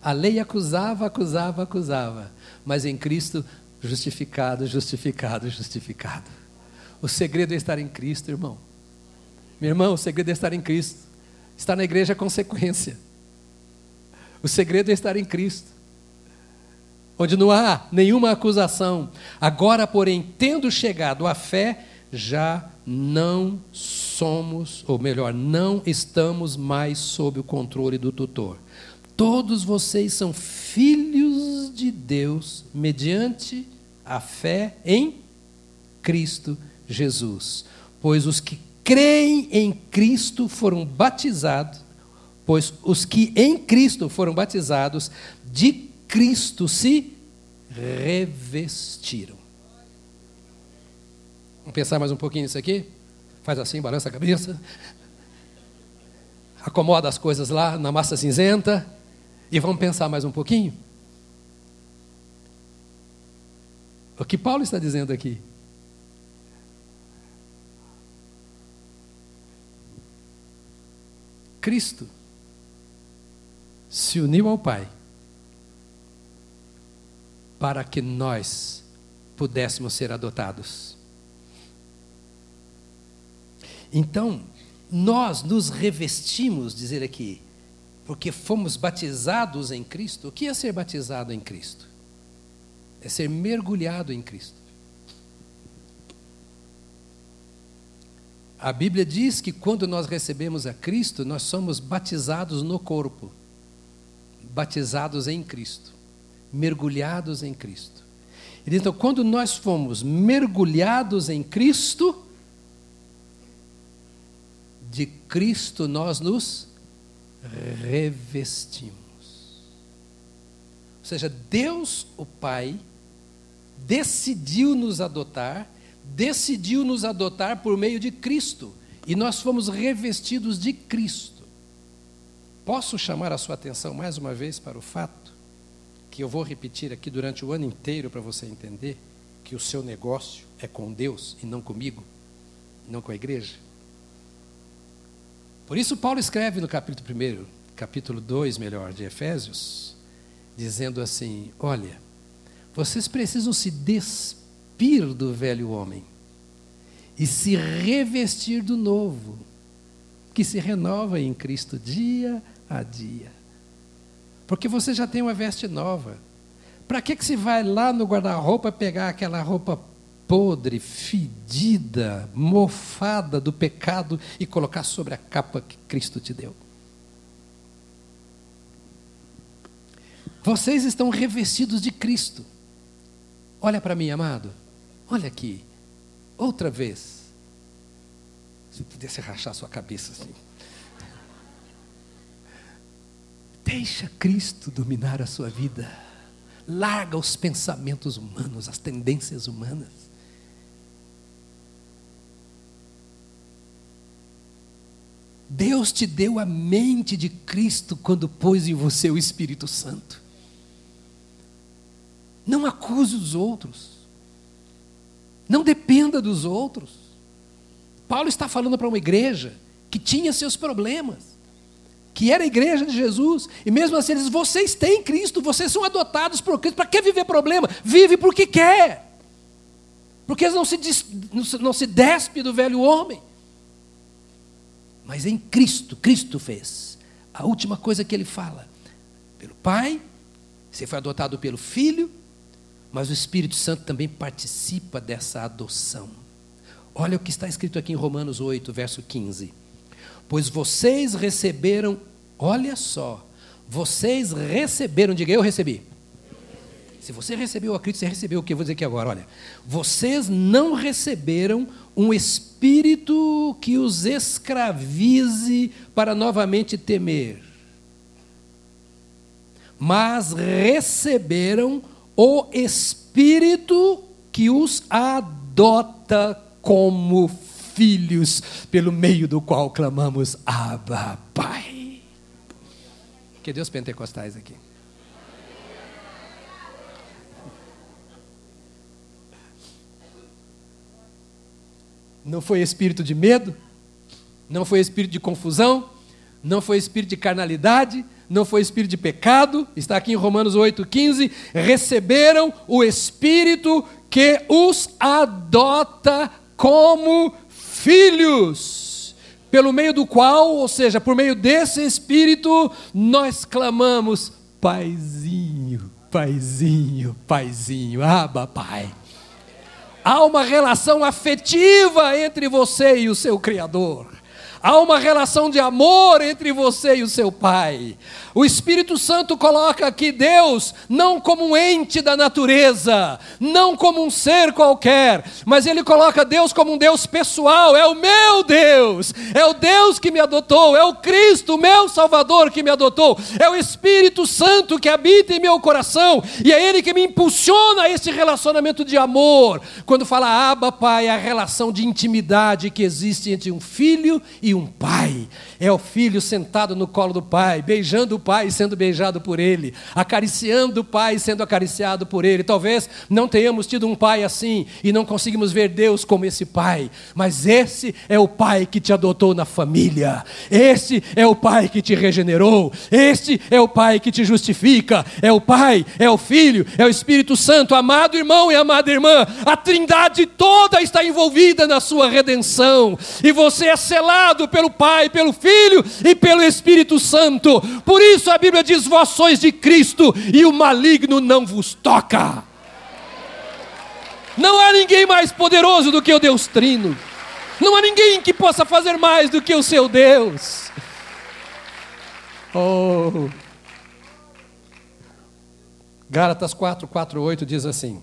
A lei acusava, acusava, acusava, mas em Cristo, justificado, justificado, justificado. O segredo é estar em Cristo, irmão. Meu irmão, o segredo é estar em Cristo. Estar na igreja é consequência. O segredo é estar em Cristo. Onde não há nenhuma acusação. Agora, porém, tendo chegado à fé, já não somos, ou melhor, não estamos mais sob o controle do tutor. Todos vocês são filhos de Deus mediante a fé em Cristo Jesus. Pois os que creem em Cristo foram batizados, pois os que em Cristo foram batizados, de Cristo se revestiram. Vamos pensar mais um pouquinho nisso aqui? Faz assim, balança a cabeça. Acomoda as coisas lá na massa cinzenta. E vamos pensar mais um pouquinho? O que Paulo está dizendo aqui? Cristo se uniu ao Pai para que nós pudéssemos ser adotados. Então, nós nos revestimos, dizer aqui, porque fomos batizados em Cristo. O que é ser batizado em Cristo? É ser mergulhado em Cristo. A Bíblia diz que quando nós recebemos a Cristo, nós somos batizados no corpo, batizados em Cristo, mergulhados em Cristo. Então, quando nós fomos mergulhados em Cristo, de Cristo nós nos revestimos. Ou seja, Deus, o Pai, decidiu nos adotar decidiu nos adotar por meio de Cristo e nós fomos revestidos de Cristo. Posso chamar a sua atenção mais uma vez para o fato que eu vou repetir aqui durante o ano inteiro para você entender que o seu negócio é com Deus e não comigo, não com a igreja? Por isso, Paulo escreve no capítulo 1, capítulo 2, melhor, de Efésios, dizendo assim: Olha, vocês precisam se despir do velho homem e se revestir do novo, que se renova em Cristo dia a dia. Porque você já tem uma veste nova. Para que, que você vai lá no guarda-roupa pegar aquela roupa podre, fedida, mofada do pecado e colocar sobre a capa que Cristo te deu? Vocês estão revestidos de Cristo. Olha para mim, amado. Olha aqui, outra vez. Se pudesse rachar sua cabeça assim. Deixa Cristo dominar a sua vida. Larga os pensamentos humanos, as tendências humanas. Deus te deu a mente de Cristo quando pôs em você o Espírito Santo. Não acuse os outros. Não dependa dos outros. Paulo está falando para uma igreja que tinha seus problemas, que era a igreja de Jesus, e mesmo assim ele diz: vocês têm Cristo, vocês são adotados por Cristo, para que viver problema? Vive porque quer, porque não se, não se despe do velho homem. Mas em Cristo, Cristo fez. A última coisa que ele fala, pelo Pai, você foi adotado pelo Filho, mas o Espírito Santo também participa dessa adoção. Olha o que está escrito aqui em Romanos 8, verso 15. Pois vocês receberam, olha só, vocês receberam, diga eu recebi. Se você recebeu a Cristo, você recebeu o que eu vou dizer aqui agora, olha. Vocês não receberam um espírito que os escravize para novamente temer, mas receberam o Espírito que os adota como filhos, pelo meio do qual clamamos Abba, Pai. Que Deus pentecostais aqui. Não foi espírito de medo, não foi espírito de confusão, não foi espírito de carnalidade, não foi espírito de pecado, está aqui em Romanos 8,15, receberam o Espírito que os adota como filhos. pelo meio do qual, ou seja, por meio desse Espírito, nós clamamos: Paizinho, Paizinho, Paizinho, Aba, Pai. Há uma relação afetiva entre você e o seu Criador. Há uma relação de amor entre você e o seu Pai. O Espírito Santo coloca aqui Deus não como um ente da natureza, não como um ser qualquer, mas ele coloca Deus como um Deus pessoal, é o meu Deus, é o Deus que me adotou, é o Cristo, meu Salvador que me adotou, é o Espírito Santo que habita em meu coração e é ele que me impulsiona a esse relacionamento de amor. Quando fala Abba, Pai, é a relação de intimidade que existe entre um filho e um pai. É o filho sentado no colo do pai, beijando o pai sendo beijado por ele, acariciando o pai sendo acariciado por ele. Talvez não tenhamos tido um pai assim e não conseguimos ver Deus como esse pai, mas esse é o pai que te adotou na família, esse é o pai que te regenerou, este é o pai que te justifica, é o pai, é o filho, é o Espírito Santo, amado irmão e amada irmã, a trindade toda está envolvida na sua redenção. E você é selado pelo pai, pelo filho e pelo Espírito Santo. Por isso isso a Bíblia diz: vós sois de Cristo e o maligno não vos toca. Não há ninguém mais poderoso do que o Deus Trino. Não há ninguém que possa fazer mais do que o seu Deus. Oh. Gálatas 4, 4, 8 diz assim.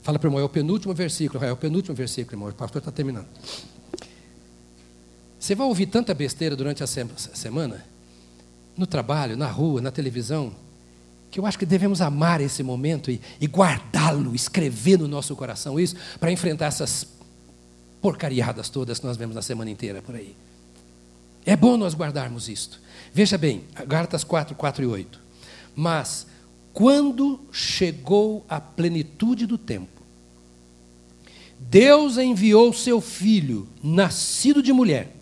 Fala para o irmão, é o penúltimo versículo, é o penúltimo versículo, irmão. O pastor está terminando. Você vai ouvir tanta besteira durante a semana no trabalho, na rua, na televisão, que eu acho que devemos amar esse momento e, e guardá-lo, escrever no nosso coração isso, para enfrentar essas porcariadas todas que nós vemos na semana inteira por aí. É bom nós guardarmos isto. Veja bem, Gálatas 4, 4 e 8. Mas, quando chegou a plenitude do tempo, Deus enviou seu filho, nascido de mulher,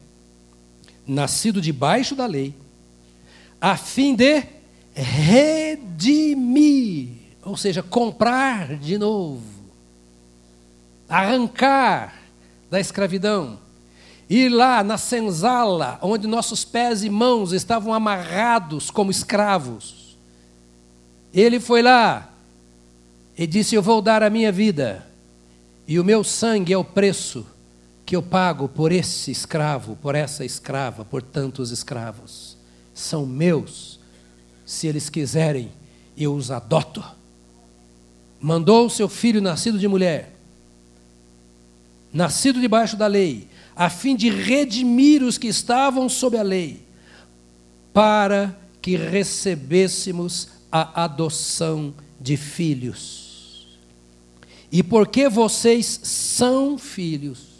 nascido debaixo da lei, a fim de redimir, ou seja, comprar de novo, arrancar da escravidão, ir lá na senzala, onde nossos pés e mãos estavam amarrados como escravos. Ele foi lá e disse: Eu vou dar a minha vida, e o meu sangue é o preço que eu pago por esse escravo, por essa escrava, por tantos escravos são meus. Se eles quiserem, eu os adoto. Mandou o seu filho nascido de mulher, nascido debaixo da lei, a fim de redimir os que estavam sob a lei, para que recebêssemos a adoção de filhos. E porque vocês são filhos,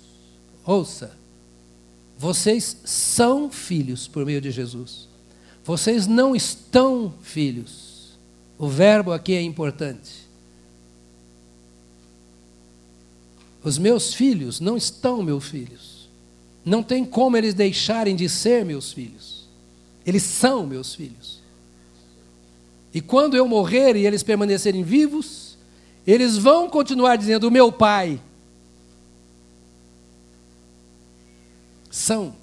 ouça, vocês são filhos por meio de Jesus. Vocês não estão filhos. O verbo aqui é importante. Os meus filhos não estão meus filhos. Não tem como eles deixarem de ser meus filhos. Eles são meus filhos. E quando eu morrer e eles permanecerem vivos, eles vão continuar dizendo: meu pai. São.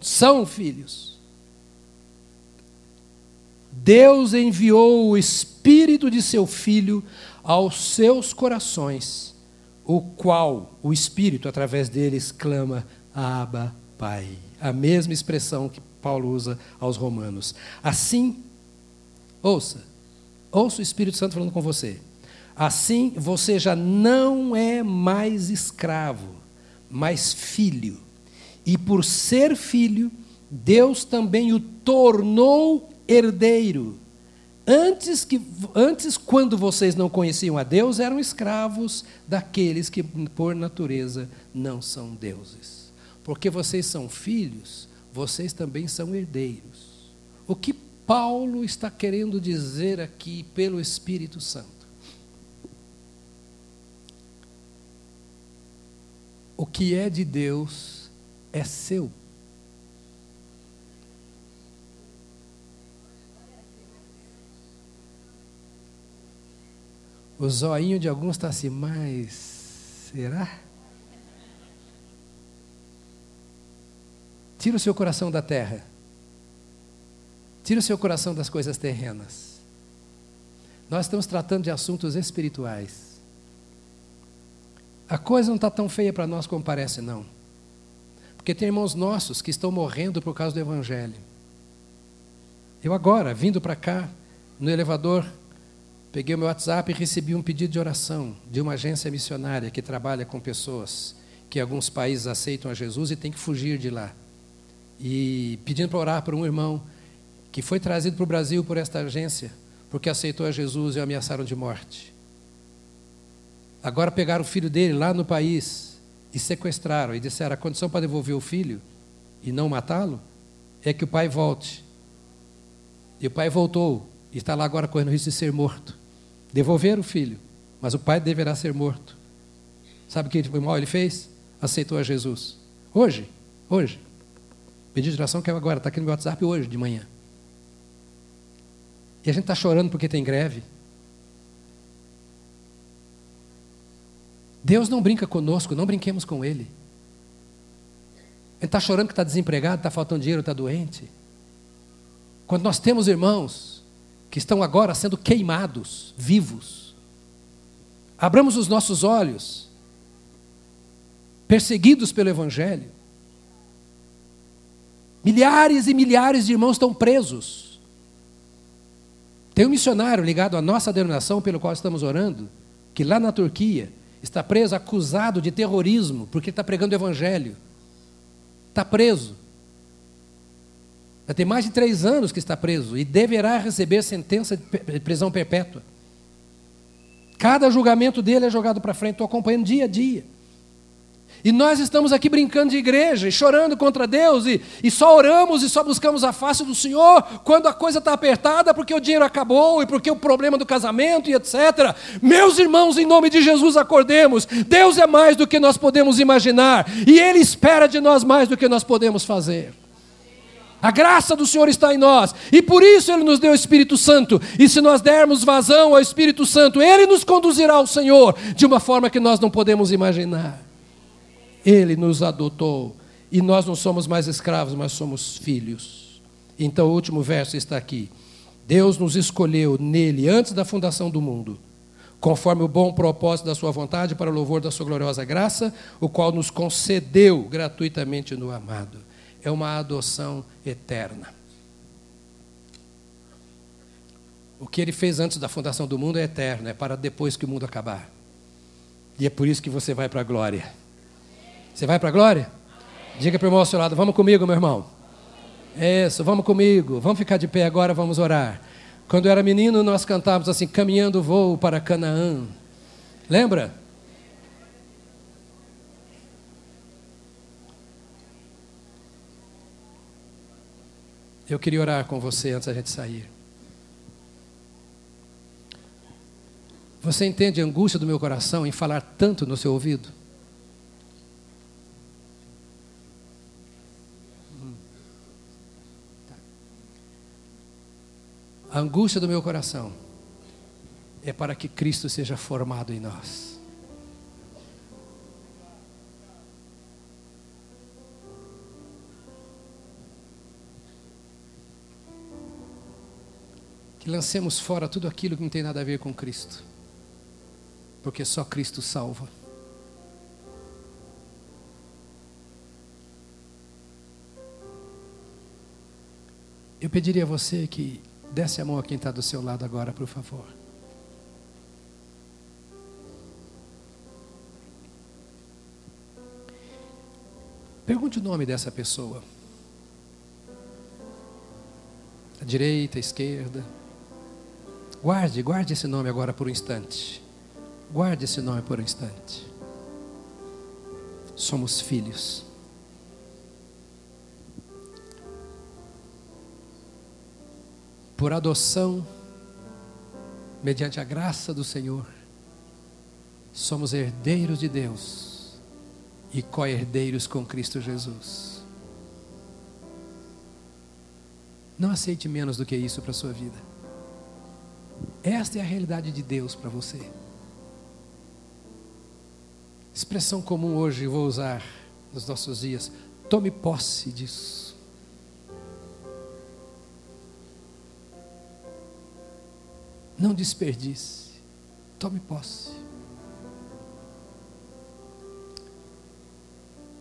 São filhos. Deus enviou o Espírito de seu Filho aos seus corações, o qual o Espírito, através deles, clama: Abba, Pai. A mesma expressão que Paulo usa aos Romanos. Assim, ouça, ouça o Espírito Santo falando com você. Assim, você já não é mais escravo, mas filho. E por ser filho, Deus também o tornou herdeiro. Antes, que, antes, quando vocês não conheciam a Deus, eram escravos daqueles que, por natureza, não são deuses. Porque vocês são filhos, vocês também são herdeiros. O que Paulo está querendo dizer aqui pelo Espírito Santo? O que é de Deus é seu. O zoinho de alguns está assim, mas será? Tira o seu coração da terra. Tira o seu coração das coisas terrenas. Nós estamos tratando de assuntos espirituais. A coisa não está tão feia para nós como parece, não. Porque tem irmãos nossos que estão morrendo por causa do Evangelho. Eu agora, vindo para cá, no elevador, peguei o meu WhatsApp e recebi um pedido de oração de uma agência missionária que trabalha com pessoas que alguns países aceitam a Jesus e tem que fugir de lá. E pedindo para orar por um irmão que foi trazido para o Brasil por esta agência, porque aceitou a Jesus e o ameaçaram de morte. Agora pegaram o filho dele lá no país e sequestraram e disseram: a condição para devolver o filho e não matá-lo é que o pai volte. E o pai voltou e está lá agora correndo o risco de ser morto. Devolver o filho, mas o pai deverá ser morto. Sabe o que mal ele fez? Aceitou a Jesus. Hoje, hoje. Pedido de oração que é agora, está aqui no meu WhatsApp hoje de manhã. E a gente está chorando porque tem greve. Deus não brinca conosco, não brinquemos com Ele. Ele está chorando que está desempregado, está faltando dinheiro, está doente. Quando nós temos irmãos que estão agora sendo queimados, vivos, abramos os nossos olhos, perseguidos pelo Evangelho. Milhares e milhares de irmãos estão presos. Tem um missionário ligado à nossa denominação pelo qual estamos orando, que lá na Turquia está preso, acusado de terrorismo, porque está pregando o Evangelho. Está preso. Já tem mais de três anos que está preso e deverá receber sentença de prisão perpétua. Cada julgamento dele é jogado para frente, estou acompanhando dia a dia. E nós estamos aqui brincando de igreja e chorando contra Deus e, e só oramos e só buscamos a face do Senhor quando a coisa está apertada porque o dinheiro acabou e porque o problema do casamento e etc. Meus irmãos, em nome de Jesus, acordemos. Deus é mais do que nós podemos imaginar e Ele espera de nós mais do que nós podemos fazer. A graça do Senhor está em nós e por isso Ele nos deu o Espírito Santo. E se nós dermos vazão ao Espírito Santo, Ele nos conduzirá ao Senhor de uma forma que nós não podemos imaginar. Ele nos adotou e nós não somos mais escravos, mas somos filhos. Então o último verso está aqui. Deus nos escolheu nele antes da fundação do mundo, conforme o bom propósito da sua vontade para o louvor da sua gloriosa graça, o qual nos concedeu gratuitamente no amado é uma adoção eterna. O que ele fez antes da fundação do mundo é eterno, é para depois que o mundo acabar. E é por isso que você vai para a glória. Você vai para a glória? Diga para o irmão ao seu lado: Vamos comigo, meu irmão. Isso, vamos comigo. Vamos ficar de pé agora, vamos orar. Quando eu era menino, nós cantávamos assim: Caminhando voo para Canaã. Lembra? Eu queria orar com você antes da gente sair. Você entende a angústia do meu coração em falar tanto no seu ouvido? A angústia do meu coração é para que Cristo seja formado em nós. que lancemos fora tudo aquilo que não tem nada a ver com Cristo, porque só Cristo salva. Eu pediria a você que desse a mão a quem está do seu lado agora, por favor. Pergunte o nome dessa pessoa. A direita, a esquerda. Guarde, guarde esse nome agora por um instante. Guarde esse nome por um instante. Somos filhos. Por adoção, mediante a graça do Senhor, somos herdeiros de Deus e co-herdeiros com Cristo Jesus. Não aceite menos do que isso para a sua vida. Esta é a realidade de Deus para você. Expressão comum hoje, vou usar nos nossos dias: Tome posse disso. Não desperdice. Tome posse.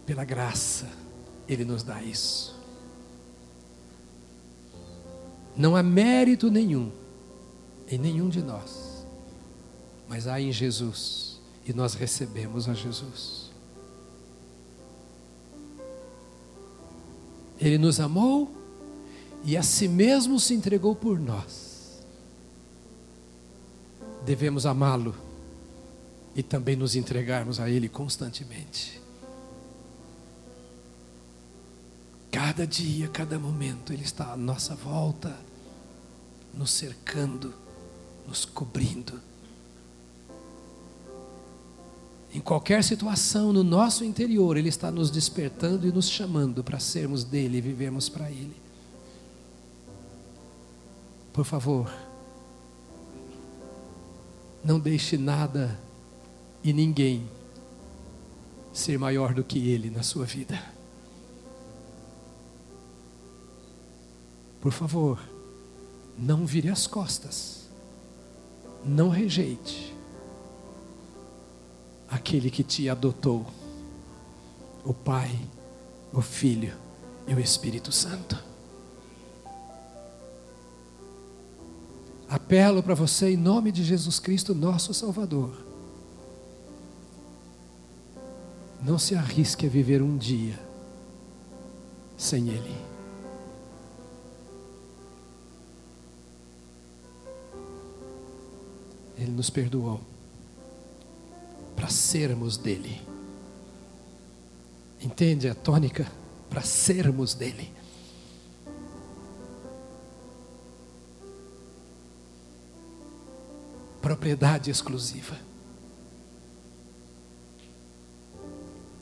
Pela graça, Ele nos dá isso. Não há mérito nenhum em nenhum de nós, mas há em Jesus, e nós recebemos a Jesus. Ele nos amou e a si mesmo se entregou por nós. Devemos amá-lo e também nos entregarmos a Ele constantemente. Cada dia, cada momento, Ele está à nossa volta, nos cercando, nos cobrindo. Em qualquer situação no nosso interior, Ele está nos despertando e nos chamando para sermos dele e vivermos para Ele. Por favor, não deixe nada e ninguém ser maior do que Ele na sua vida. Por favor, não vire as costas. Não rejeite aquele que te adotou, o Pai, o Filho e o Espírito Santo. Apelo para você em nome de Jesus Cristo, nosso Salvador. Não se arrisque a viver um dia sem Ele. Ele nos perdoou para sermos dele. Entende a tônica? Para sermos dele. Propriedade exclusiva.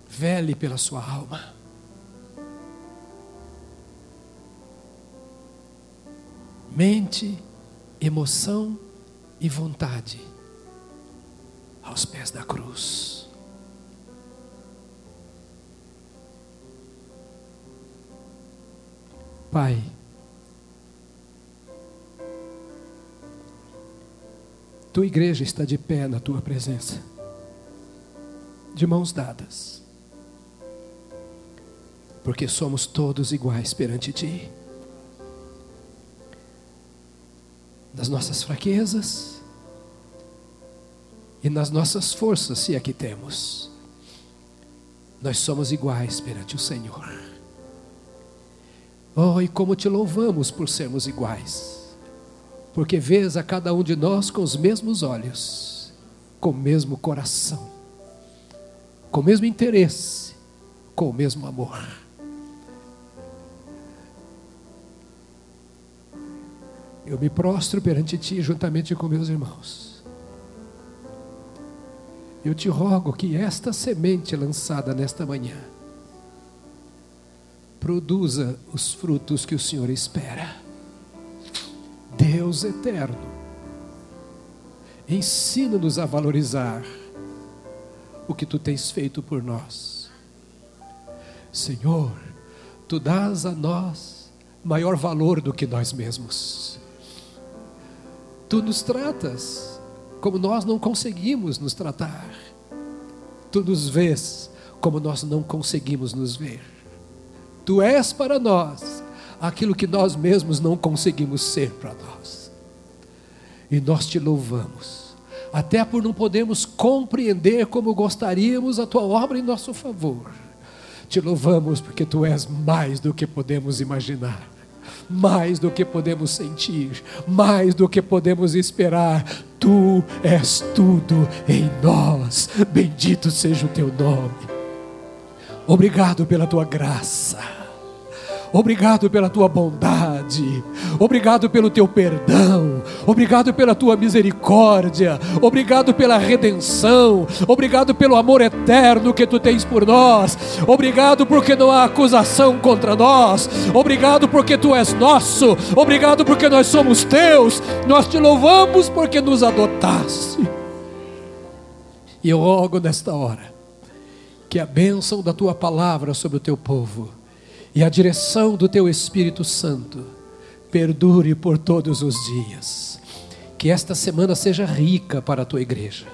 Vele pela sua alma. Mente, emoção e vontade aos pés da cruz. Pai, tua igreja está de pé na tua presença, de mãos dadas, porque somos todos iguais perante ti. nas nossas fraquezas e nas nossas forças, se é temos. Nós somos iguais perante o Senhor. Oh, e como te louvamos por sermos iguais, porque vês a cada um de nós com os mesmos olhos, com o mesmo coração, com o mesmo interesse, com o mesmo amor. eu me prostro perante Ti juntamente com meus irmãos. Eu te rogo que esta semente lançada nesta manhã produza os frutos que o Senhor espera. Deus eterno, ensina-nos a valorizar o que tu tens feito por nós. Senhor, tu dás a nós maior valor do que nós mesmos. Tu nos tratas como nós não conseguimos nos tratar. Tu nos vês como nós não conseguimos nos ver. Tu és para nós aquilo que nós mesmos não conseguimos ser para nós. E nós te louvamos, até por não podermos compreender como gostaríamos a tua obra em nosso favor. Te louvamos porque tu és mais do que podemos imaginar mais do que podemos sentir, mais do que podemos esperar. Tu és tudo em nós. Bendito seja o teu nome. Obrigado pela tua graça. Obrigado pela tua bondade, obrigado pelo teu perdão, obrigado pela tua misericórdia, obrigado pela redenção, obrigado pelo amor eterno que tu tens por nós, obrigado porque não há acusação contra nós, obrigado porque tu és nosso, obrigado porque nós somos teus, nós te louvamos porque nos adotaste. E eu rogo nesta hora que a bênção da tua palavra sobre o teu povo e a direção do teu Espírito Santo perdure por todos os dias. Que esta semana seja rica para a tua igreja,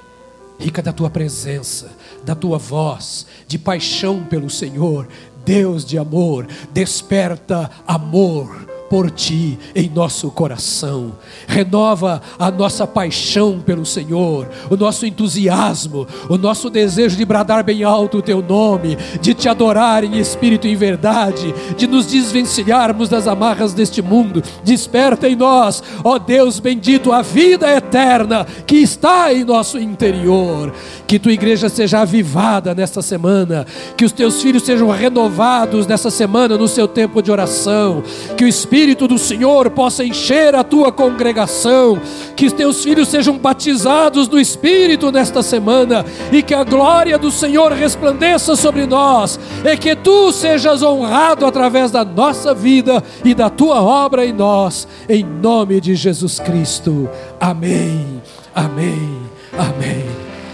rica da tua presença, da tua voz, de paixão pelo Senhor, Deus de amor, desperta amor por ti em nosso coração. Renova a nossa paixão pelo Senhor, o nosso entusiasmo, o nosso desejo de bradar bem alto o teu nome, de te adorar em espírito e em verdade, de nos desvencilharmos das amarras deste mundo. Desperta em nós, ó Deus bendito, a vida eterna que está em nosso interior. Que tua igreja seja avivada nesta semana, que os teus filhos sejam renovados nessa semana no seu tempo de oração, que o Espírito Espírito do Senhor possa encher a tua congregação, que teus filhos sejam batizados no Espírito nesta semana e que a glória do Senhor resplandeça sobre nós e que tu sejas honrado através da nossa vida e da tua obra em nós, em nome de Jesus Cristo. Amém. Amém. Amém.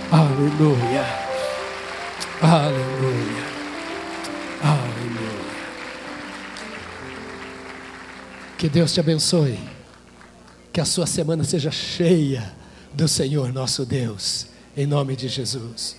Aleluia. Aleluia. Que Deus te abençoe. Que a sua semana seja cheia do Senhor nosso Deus. Em nome de Jesus.